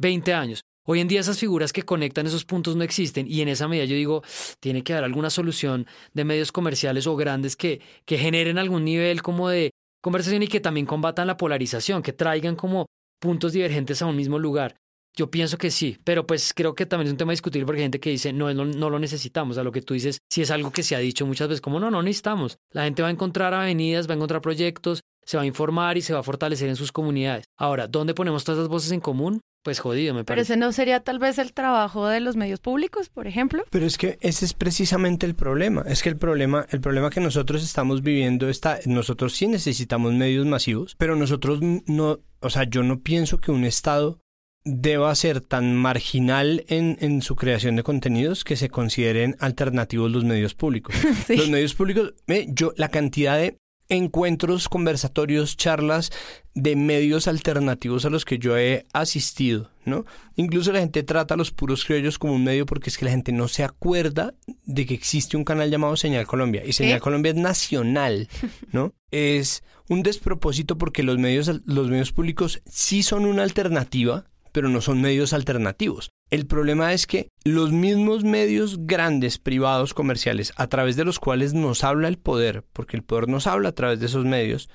20 años. Hoy en día esas figuras que conectan esos puntos no existen y en esa medida yo digo, tiene que haber alguna solución de medios comerciales o grandes que, que generen algún nivel como de conversación y que también combatan la polarización, que traigan como puntos divergentes a un mismo lugar. Yo pienso que sí, pero pues creo que también es un tema a discutir porque hay gente que dice, no, no, no lo necesitamos. A lo que tú dices, si es algo que se ha dicho muchas veces, como no, no necesitamos. La gente va a encontrar avenidas, va a encontrar proyectos, se va a informar y se va a fortalecer en sus comunidades. Ahora, ¿dónde ponemos todas esas voces en común? Pues jodido, me parece. Pero ese no sería tal vez el trabajo de los medios públicos, por ejemplo. Pero es que ese es precisamente el problema. Es que el problema, el problema que nosotros estamos viviendo está, nosotros sí necesitamos medios masivos, pero nosotros no, o sea, yo no pienso que un Estado deba ser tan marginal en, en su creación de contenidos que se consideren alternativos los medios públicos. Los medios públicos, yo, la cantidad de encuentros, conversatorios, charlas de medios alternativos a los que yo he asistido, ¿no? Incluso la gente trata a los puros criollos como un medio porque es que la gente no se acuerda de que existe un canal llamado Señal Colombia y Señal Colombia es nacional, ¿no? es un despropósito porque los medios los medios públicos sí son una alternativa, pero no son medios alternativos. El problema es que los mismos medios grandes, privados, comerciales, a través de los cuales nos habla el poder, porque el poder nos habla a través de esos medios,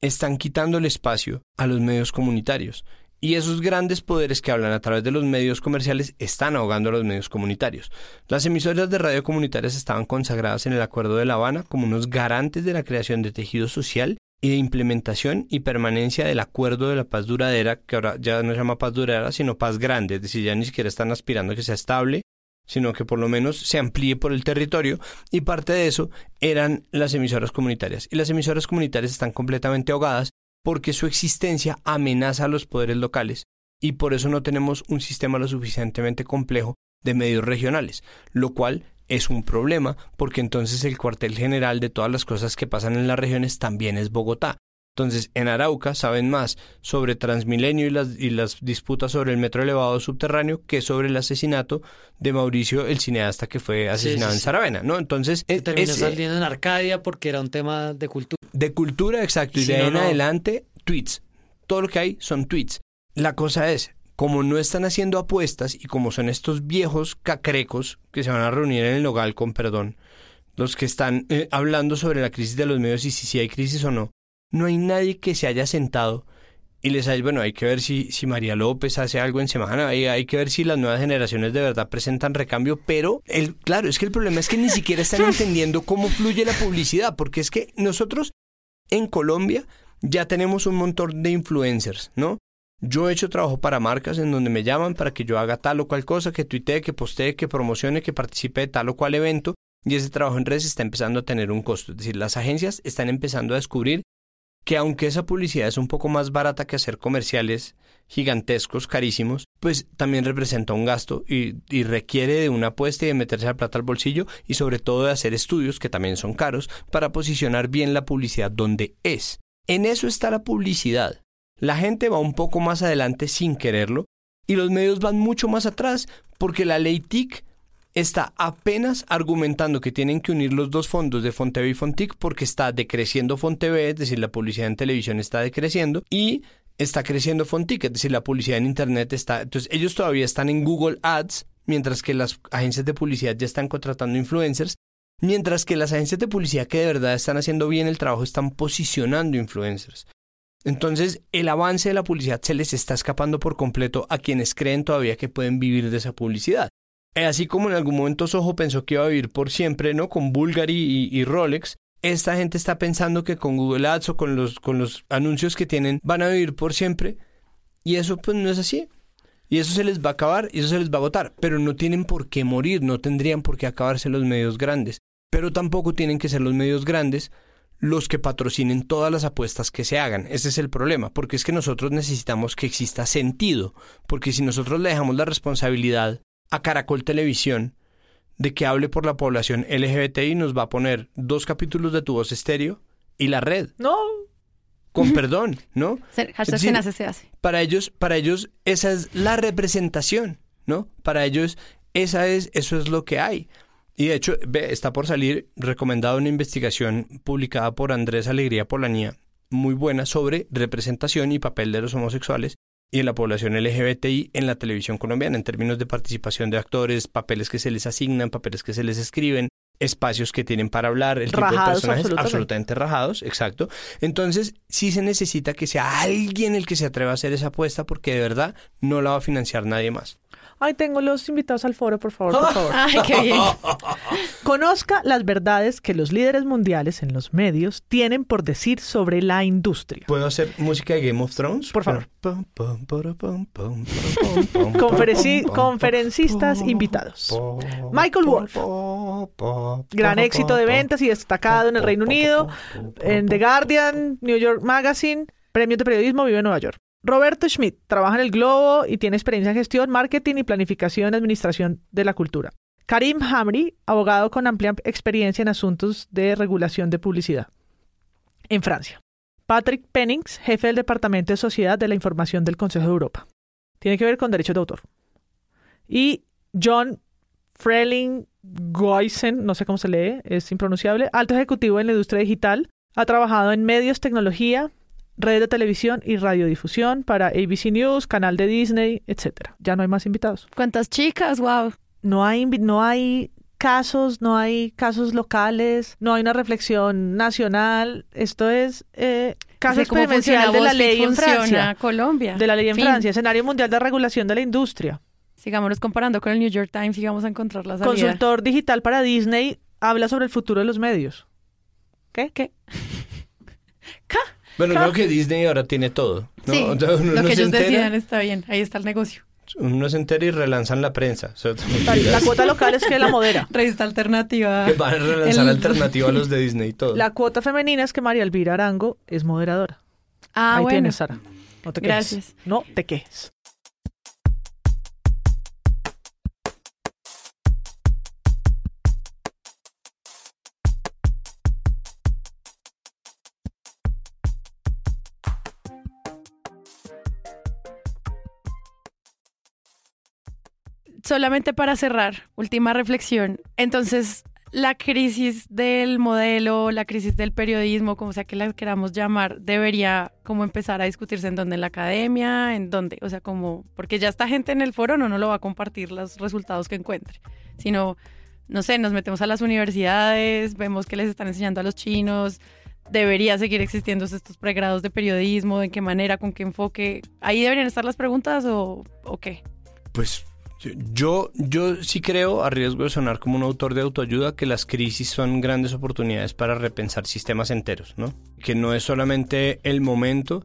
están quitando el espacio a los medios comunitarios. Y esos grandes poderes que hablan a través de los medios comerciales están ahogando a los medios comunitarios. Las emisoras de radio comunitarias estaban consagradas en el Acuerdo de La Habana como unos garantes de la creación de tejido social y de implementación y permanencia del Acuerdo de la Paz Duradera, que ahora ya no se llama paz duradera, sino paz grande, es decir, ya ni siquiera están aspirando a que sea estable, sino que por lo menos se amplíe por el territorio, y parte de eso eran las emisoras comunitarias. Y las emisoras comunitarias están completamente ahogadas porque su existencia amenaza a los poderes locales y por eso no tenemos un sistema lo suficientemente complejo de medios regionales, lo cual es un problema porque entonces el cuartel general de todas las cosas que pasan en las regiones también es Bogotá. Entonces, en Arauca saben más sobre Transmilenio y las, y las disputas sobre el metro elevado subterráneo que sobre el asesinato de Mauricio, el cineasta que fue asesinado en Saravena, ¿no? Entonces, es, terminó saliendo en Arcadia porque era un tema de cultura. De cultura, exacto. Y de ahí en adelante, tweets. Todo lo que hay son tweets. La cosa es, como no están haciendo apuestas y como son estos viejos cacrecos que se van a reunir en el local, con perdón, los que están eh, hablando sobre la crisis de los medios y si, si hay crisis o no, no hay nadie que se haya sentado y les haya, bueno, hay que ver si, si María López hace algo en semana, hay, hay que ver si las nuevas generaciones de verdad presentan recambio, pero el, claro, es que el problema es que ni siquiera están entendiendo cómo fluye la publicidad, porque es que nosotros en Colombia ya tenemos un montón de influencers, ¿no? Yo he hecho trabajo para marcas en donde me llaman para que yo haga tal o cual cosa, que tuitee, que postee, que promocione, que participe de tal o cual evento, y ese trabajo en redes está empezando a tener un costo. Es decir, las agencias están empezando a descubrir que aunque esa publicidad es un poco más barata que hacer comerciales gigantescos, carísimos, pues también representa un gasto y, requiere de una apuesta y de meterse la plata al bolsillo y sobre todo de hacer estudios que también son caros para posicionar bien la publicidad donde es. En eso está la publicidad. La gente va un poco más adelante sin quererlo y los medios van mucho más atrás porque la ley TIC está apenas argumentando que tienen que unir los dos fondos de Fontv y Fontic porque está decreciendo Fontv, es decir, la publicidad en televisión está decreciendo y está creciendo Fontic, es decir, la publicidad en internet está, entonces ellos todavía están en Google Ads, mientras que las agencias de publicidad ya están contratando influencers, mientras que las agencias de publicidad que de verdad están haciendo bien el trabajo están posicionando influencers. Entonces, el avance de la publicidad se les está escapando por completo a quienes creen todavía que pueden vivir de esa publicidad. Eh, así como en algún momento Soho pensó que iba a vivir por siempre, ¿no? Con Bulgari y, Rolex, esta gente está pensando que con Google Ads o con los, con los anuncios que tienen van a vivir por siempre. Y eso pues no es así. Y eso se les va a acabar y eso se les va a agotar. Pero no tienen por qué morir, no tendrían por qué acabarse los medios grandes. Pero tampoco tienen que ser los medios grandes los que patrocinen todas las apuestas que se hagan. Ese es el problema, porque es que nosotros necesitamos que exista sentido. Porque si nosotros le dejamos la responsabilidad a Caracol Televisión de que hable por la población LGBTI nos va a poner dos capítulos de tu voz estéreo y la red. No. Con perdón, ¿no? Hashtag se hace. Para ellos, para ellos, esa es la representación, ¿no? Para ellos, esa es, eso es lo que hay. Y de hecho, está por salir recomendada una investigación publicada por Andrés Alegría Polanía, muy buena, sobre representación y papel de los homosexuales y en la población LGBTI en la televisión colombiana, en términos de participación de actores, papeles que se les asignan, papeles que se les escriben, espacios que tienen para hablar, el tipo de personajes absolutamente. rajados, exacto. Entonces, sí se necesita que sea alguien el que se atreva a hacer esa apuesta porque de verdad no la va a financiar nadie más. Ay, tengo los invitados al foro, por favor, por favor. Ay, qué bien. Conozca las verdades que los líderes mundiales en los medios tienen por decir sobre la industria. ¿Puedo hacer música de Game of Thrones? Por favor. conferencistas invitados. Michael Wolf. Gran éxito de ventas y destacado en el Reino Unido, en The Guardian, New York Magazine, premios de periodismo, vive en Nueva York. Roberto Schmidt trabaja en el Globo y tiene experiencia en gestión, marketing y planificación y administración de la cultura. Karim Hamri, abogado con amplia experiencia en asuntos de regulación de publicidad. En Francia. Patrick Pennings, jefe del Departamento de Sociedad de la Información del Consejo de Europa. Tiene que ver con derechos de autor. Y John Freling Goisen, no sé cómo se lee, es impronunciable, alto ejecutivo en la industria digital. Ha trabajado en medios, tecnología, redes de televisión y radiodifusión para ABC News, canal de Disney, etcétera. Ya no hay más invitados. ¿Cuántas chicas? Wow. No hay, no hay casos, no hay casos locales, no hay una reflexión nacional. Esto es eh, caso experimental de la ley en Francia. Colombia. De la ley en Fin. Francia, escenario mundial de regulación de la industria. Sigámonos comparando con el New York Times y vamos a encontrar la salida. Consultor digital para Disney habla sobre el futuro de los medios. ¿Qué? ¿Qué? Bueno, creo que Disney ahora tiene todo. ¿no? Sí, sea, uno lo que se ellos decidan está bien. Ahí está el negocio. Uno se entera y relanzan la prensa. O sea, La, la cuota local es que la modera. Revista alternativa. que van a relanzar El- alternativa a los de Disney y todo. La cuota femenina es que María Elvira Arango es moderadora. Ah, Ahí bueno. tienes, Sara. No te quejes. Gracias. No te quejes. Solamente para cerrar, última reflexión. Entonces, la crisis del modelo, la crisis del periodismo, como sea que la queramos llamar, debería como empezar a discutirse en dónde, en la academia, en dónde, o sea, como, porque ya esta gente en el foro no, no lo va a compartir los resultados que encuentre, sino, no sé, nos metemos a las universidades, vemos que les están enseñando a los chinos, debería seguir existiendo estos pregrados de periodismo, de qué manera, con qué enfoque, ahí deberían estar las preguntas o, o qué. Pues yo, yo sí creo, a riesgo de sonar como un autor de autoayuda, que las crisis son grandes oportunidades para repensar sistemas enteros, ¿no? Que no es solamente el momento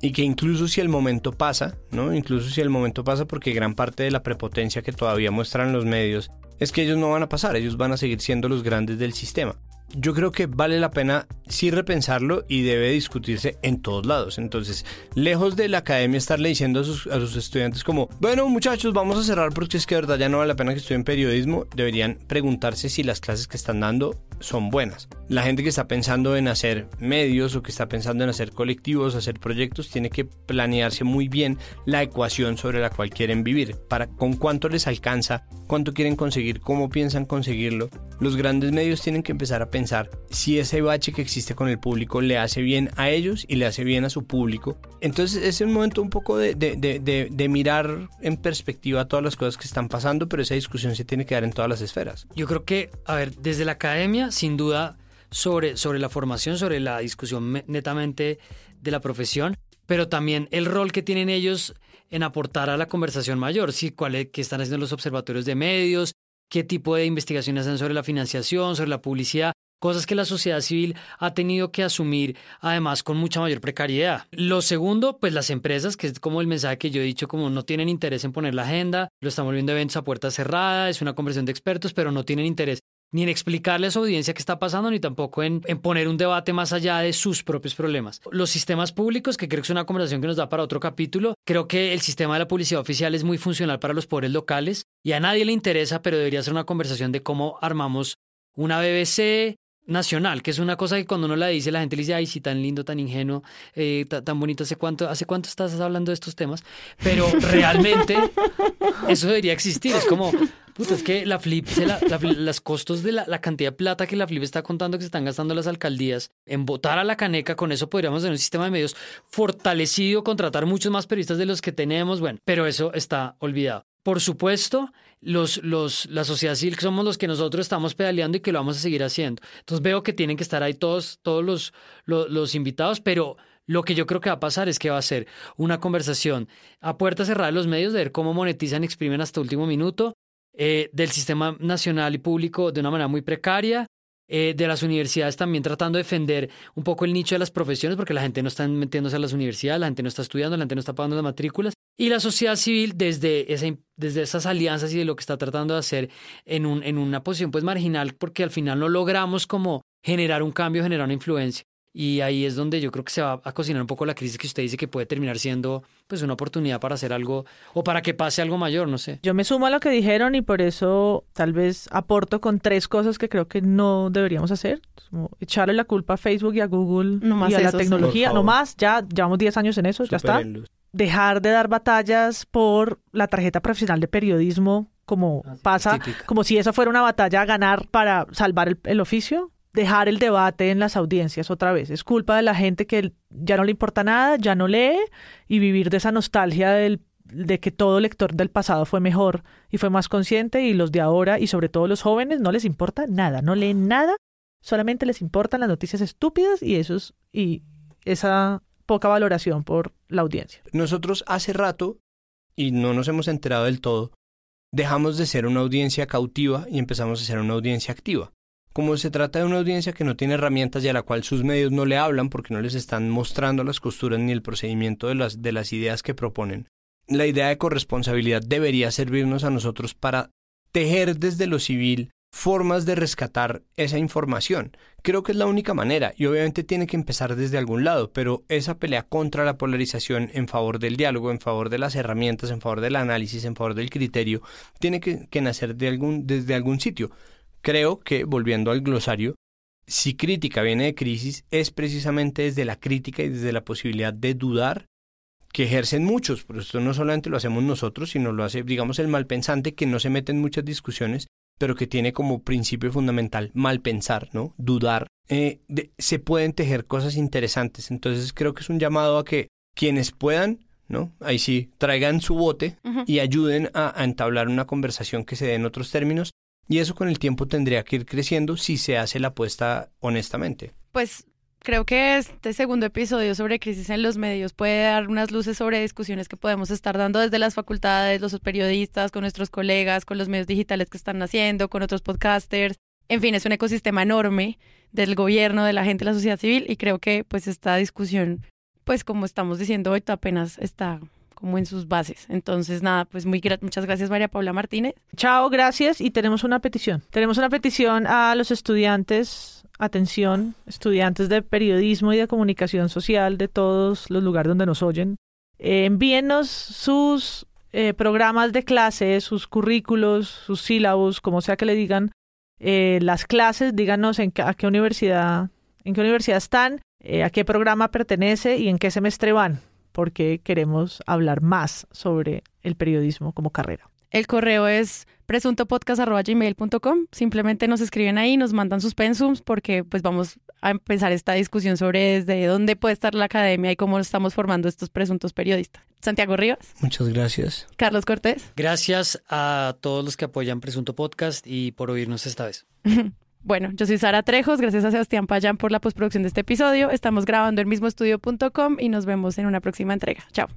y que incluso si el momento pasa, ¿no? Incluso si el momento pasa porque gran parte de la prepotencia que todavía muestran los medios es que ellos no van a pasar, ellos van a seguir siendo los grandes del sistema. Yo creo que vale la pena sí repensarlo y debe discutirse en todos lados. Entonces, lejos de la academia estarle diciendo a sus, a sus estudiantes como, bueno muchachos, vamos a cerrar porque es que de verdad ya no vale la pena que estudien periodismo, deberían preguntarse si las clases que están dando son buenas. La gente que está pensando en hacer medios o que está pensando en hacer colectivos, hacer proyectos, tiene que planearse muy bien la ecuación sobre la cual quieren vivir, para con cuánto les alcanza, cuánto quieren conseguir, cómo piensan conseguirlo. Los grandes medios tienen que empezar a pensar si ese bache que existe con el público le hace bien a ellos y le hace bien a su público. Entonces es un momento un poco de, de, de, de, mirar en perspectiva todas las cosas que están pasando, pero esa discusión se tiene que dar en todas las esferas. Yo creo que, a ver, desde la academia, sin duda, sobre, sobre la formación, sobre la discusión me- netamente de la profesión, pero también el rol que tienen ellos en aportar a la conversación mayor, sí, cuál es, qué están haciendo los observatorios de medios, qué tipo de investigaciones hacen sobre la financiación, sobre la publicidad, cosas que la sociedad civil ha tenido que asumir además con mucha mayor precariedad. Lo segundo, pues las empresas, que es como el mensaje que yo he dicho, como no tienen interés en poner la agenda, lo están volviendo eventos a puerta cerrada, es una conversación de expertos, pero no tienen interés ni en explicarle a su audiencia qué está pasando, ni tampoco en, en poner un debate más allá de sus propios problemas. Los sistemas públicos, que creo que es una conversación que nos da para otro capítulo, creo que el sistema de la publicidad oficial es muy funcional para los pobres locales y a nadie le interesa, pero debería ser una conversación de cómo armamos una BBC nacional, que es una cosa que cuando uno la dice la gente le dice, ay, sí, tan lindo, tan ingenuo, eh, ta- tan bonito, ¿hace cuánto, ¿hace cuánto estás hablando de estos temas? Pero realmente eso debería existir, es como, es que la Flip, se la, la Flip- los costos de la, la cantidad de plata que la Flip está contando que se están gastando las alcaldías en votar a la caneca, con eso podríamos tener un sistema de medios fortalecido, contratar muchos más periodistas de los que tenemos, bueno, pero eso está olvidado. Por supuesto, los, los, la sociedad civil somos los que nosotros estamos pedaleando y que lo vamos a seguir haciendo. Entonces veo que tienen que estar ahí todos, todos los, los, invitados, pero lo que yo creo que va a pasar es que va a ser una conversación a puerta cerrada de los medios de ver cómo monetizan exprimen hasta último minuto, eh, del sistema nacional y público de una manera muy precaria, eh, de las universidades también tratando de defender un poco el nicho de las profesiones, porque la gente no está metiéndose a las universidades, la gente no está estudiando, la gente no está pagando las matrículas, y la sociedad civil desde, desde esas alianzas y de lo que está tratando de hacer en, un, en una posición pues marginal, porque al final no logramos como generar un cambio, generar una influencia. Y ahí es donde yo creo que se va a cocinar un poco la crisis que usted dice que puede terminar siendo pues una oportunidad para hacer algo o para que pase algo mayor, no sé. Yo me sumo a lo que dijeron y por eso tal vez aporto con tres cosas que creo que no deberíamos hacer. Como echarle la culpa a Facebook y a Google No más y a la tecnología. No más, ya llevamos 10 años en eso, ya está. Dejar de dar batallas por la tarjeta profesional de periodismo como Ah, pasa, como si esa fuera una batalla a ganar para salvar el, el oficio. Dejar el debate en las audiencias otra vez. Es culpa de la gente que ya no le importa nada, ya no lee y vivir de esa nostalgia del, de que todo lector del pasado fue mejor y fue más consciente y los de ahora y sobre todo los jóvenes no les importa nada, no leen nada, solamente les importan las noticias estúpidas y esos y esa poca valoración por la audiencia. Nosotros hace rato y no nos hemos enterado del todo, dejamos de ser una audiencia cautiva y empezamos a ser una audiencia activa como se trata de una audiencia que no tiene herramientas y a la cual sus medios no le hablan porque no les están mostrando las costuras ni el procedimiento de las, de las ideas que proponen, la idea de corresponsabilidad debería servirnos a nosotros para tejer desde lo civil formas de rescatar esa información. Creo que es la única manera y obviamente tiene que empezar desde algún lado, pero esa pelea contra la polarización en favor del diálogo, en favor de las herramientas, en favor del análisis, en favor del criterio, tiene que, que nacer de algún, desde algún sitio. Creo que, volviendo al glosario, si crítica viene de crisis, es precisamente desde la crítica y desde la posibilidad de dudar que ejercen muchos, pero esto no solamente lo hacemos nosotros, sino lo hace, digamos, el malpensante que no se mete en muchas discusiones, pero que tiene como principio fundamental mal pensar, ¿no? Dudar. Eh, se pueden tejer cosas interesantes. Entonces creo que es un llamado a que quienes puedan, ¿no? Ahí sí, traigan su bote y ayuden a, a entablar una conversación que se dé en otros términos y eso con el tiempo tendría que ir creciendo si se hace la apuesta honestamente. Pues creo que este segundo episodio sobre crisis en los medios puede dar unas luces sobre discusiones que podemos estar dando desde las facultades, los periodistas, con nuestros colegas, con los medios digitales que están haciendo, con otros podcasters. En fin, es un ecosistema enorme del gobierno, de la gente, de la sociedad civil y creo que pues esta discusión, pues como estamos diciendo hoy, apenas está como en sus bases. Entonces, nada, pues muy muchas gracias María Paula Martínez. Chao, gracias. Y tenemos una petición. Tenemos una petición a los estudiantes, atención, estudiantes de periodismo y de comunicación social de todos los lugares donde nos oyen. Eh, envíennos sus eh, programas de clase, sus currículos, sus sílabos, como sea que le digan, eh, las clases, díganos en a qué universidad, en qué universidad están, a qué programa pertenece y en qué semestre van porque queremos hablar más sobre el periodismo como carrera. El correo es presuntopodcast.gmail.com. Simplemente nos escriben ahí, nos mandan sus pensums porque pues vamos a empezar esta discusión sobre desde dónde puede estar la academia y cómo estamos formando estos presuntos periodistas. Santiago Rivas. Muchas gracias. Carlos Cortés. Gracias a todos los que apoyan Presunto Podcast y por oírnos esta vez. Bueno, yo soy Sara Trejos, gracias a Sebastián Payán por la postproducción de este episodio. Estamos grabando en mismoestudio.com y nos vemos en una próxima entrega. Chao.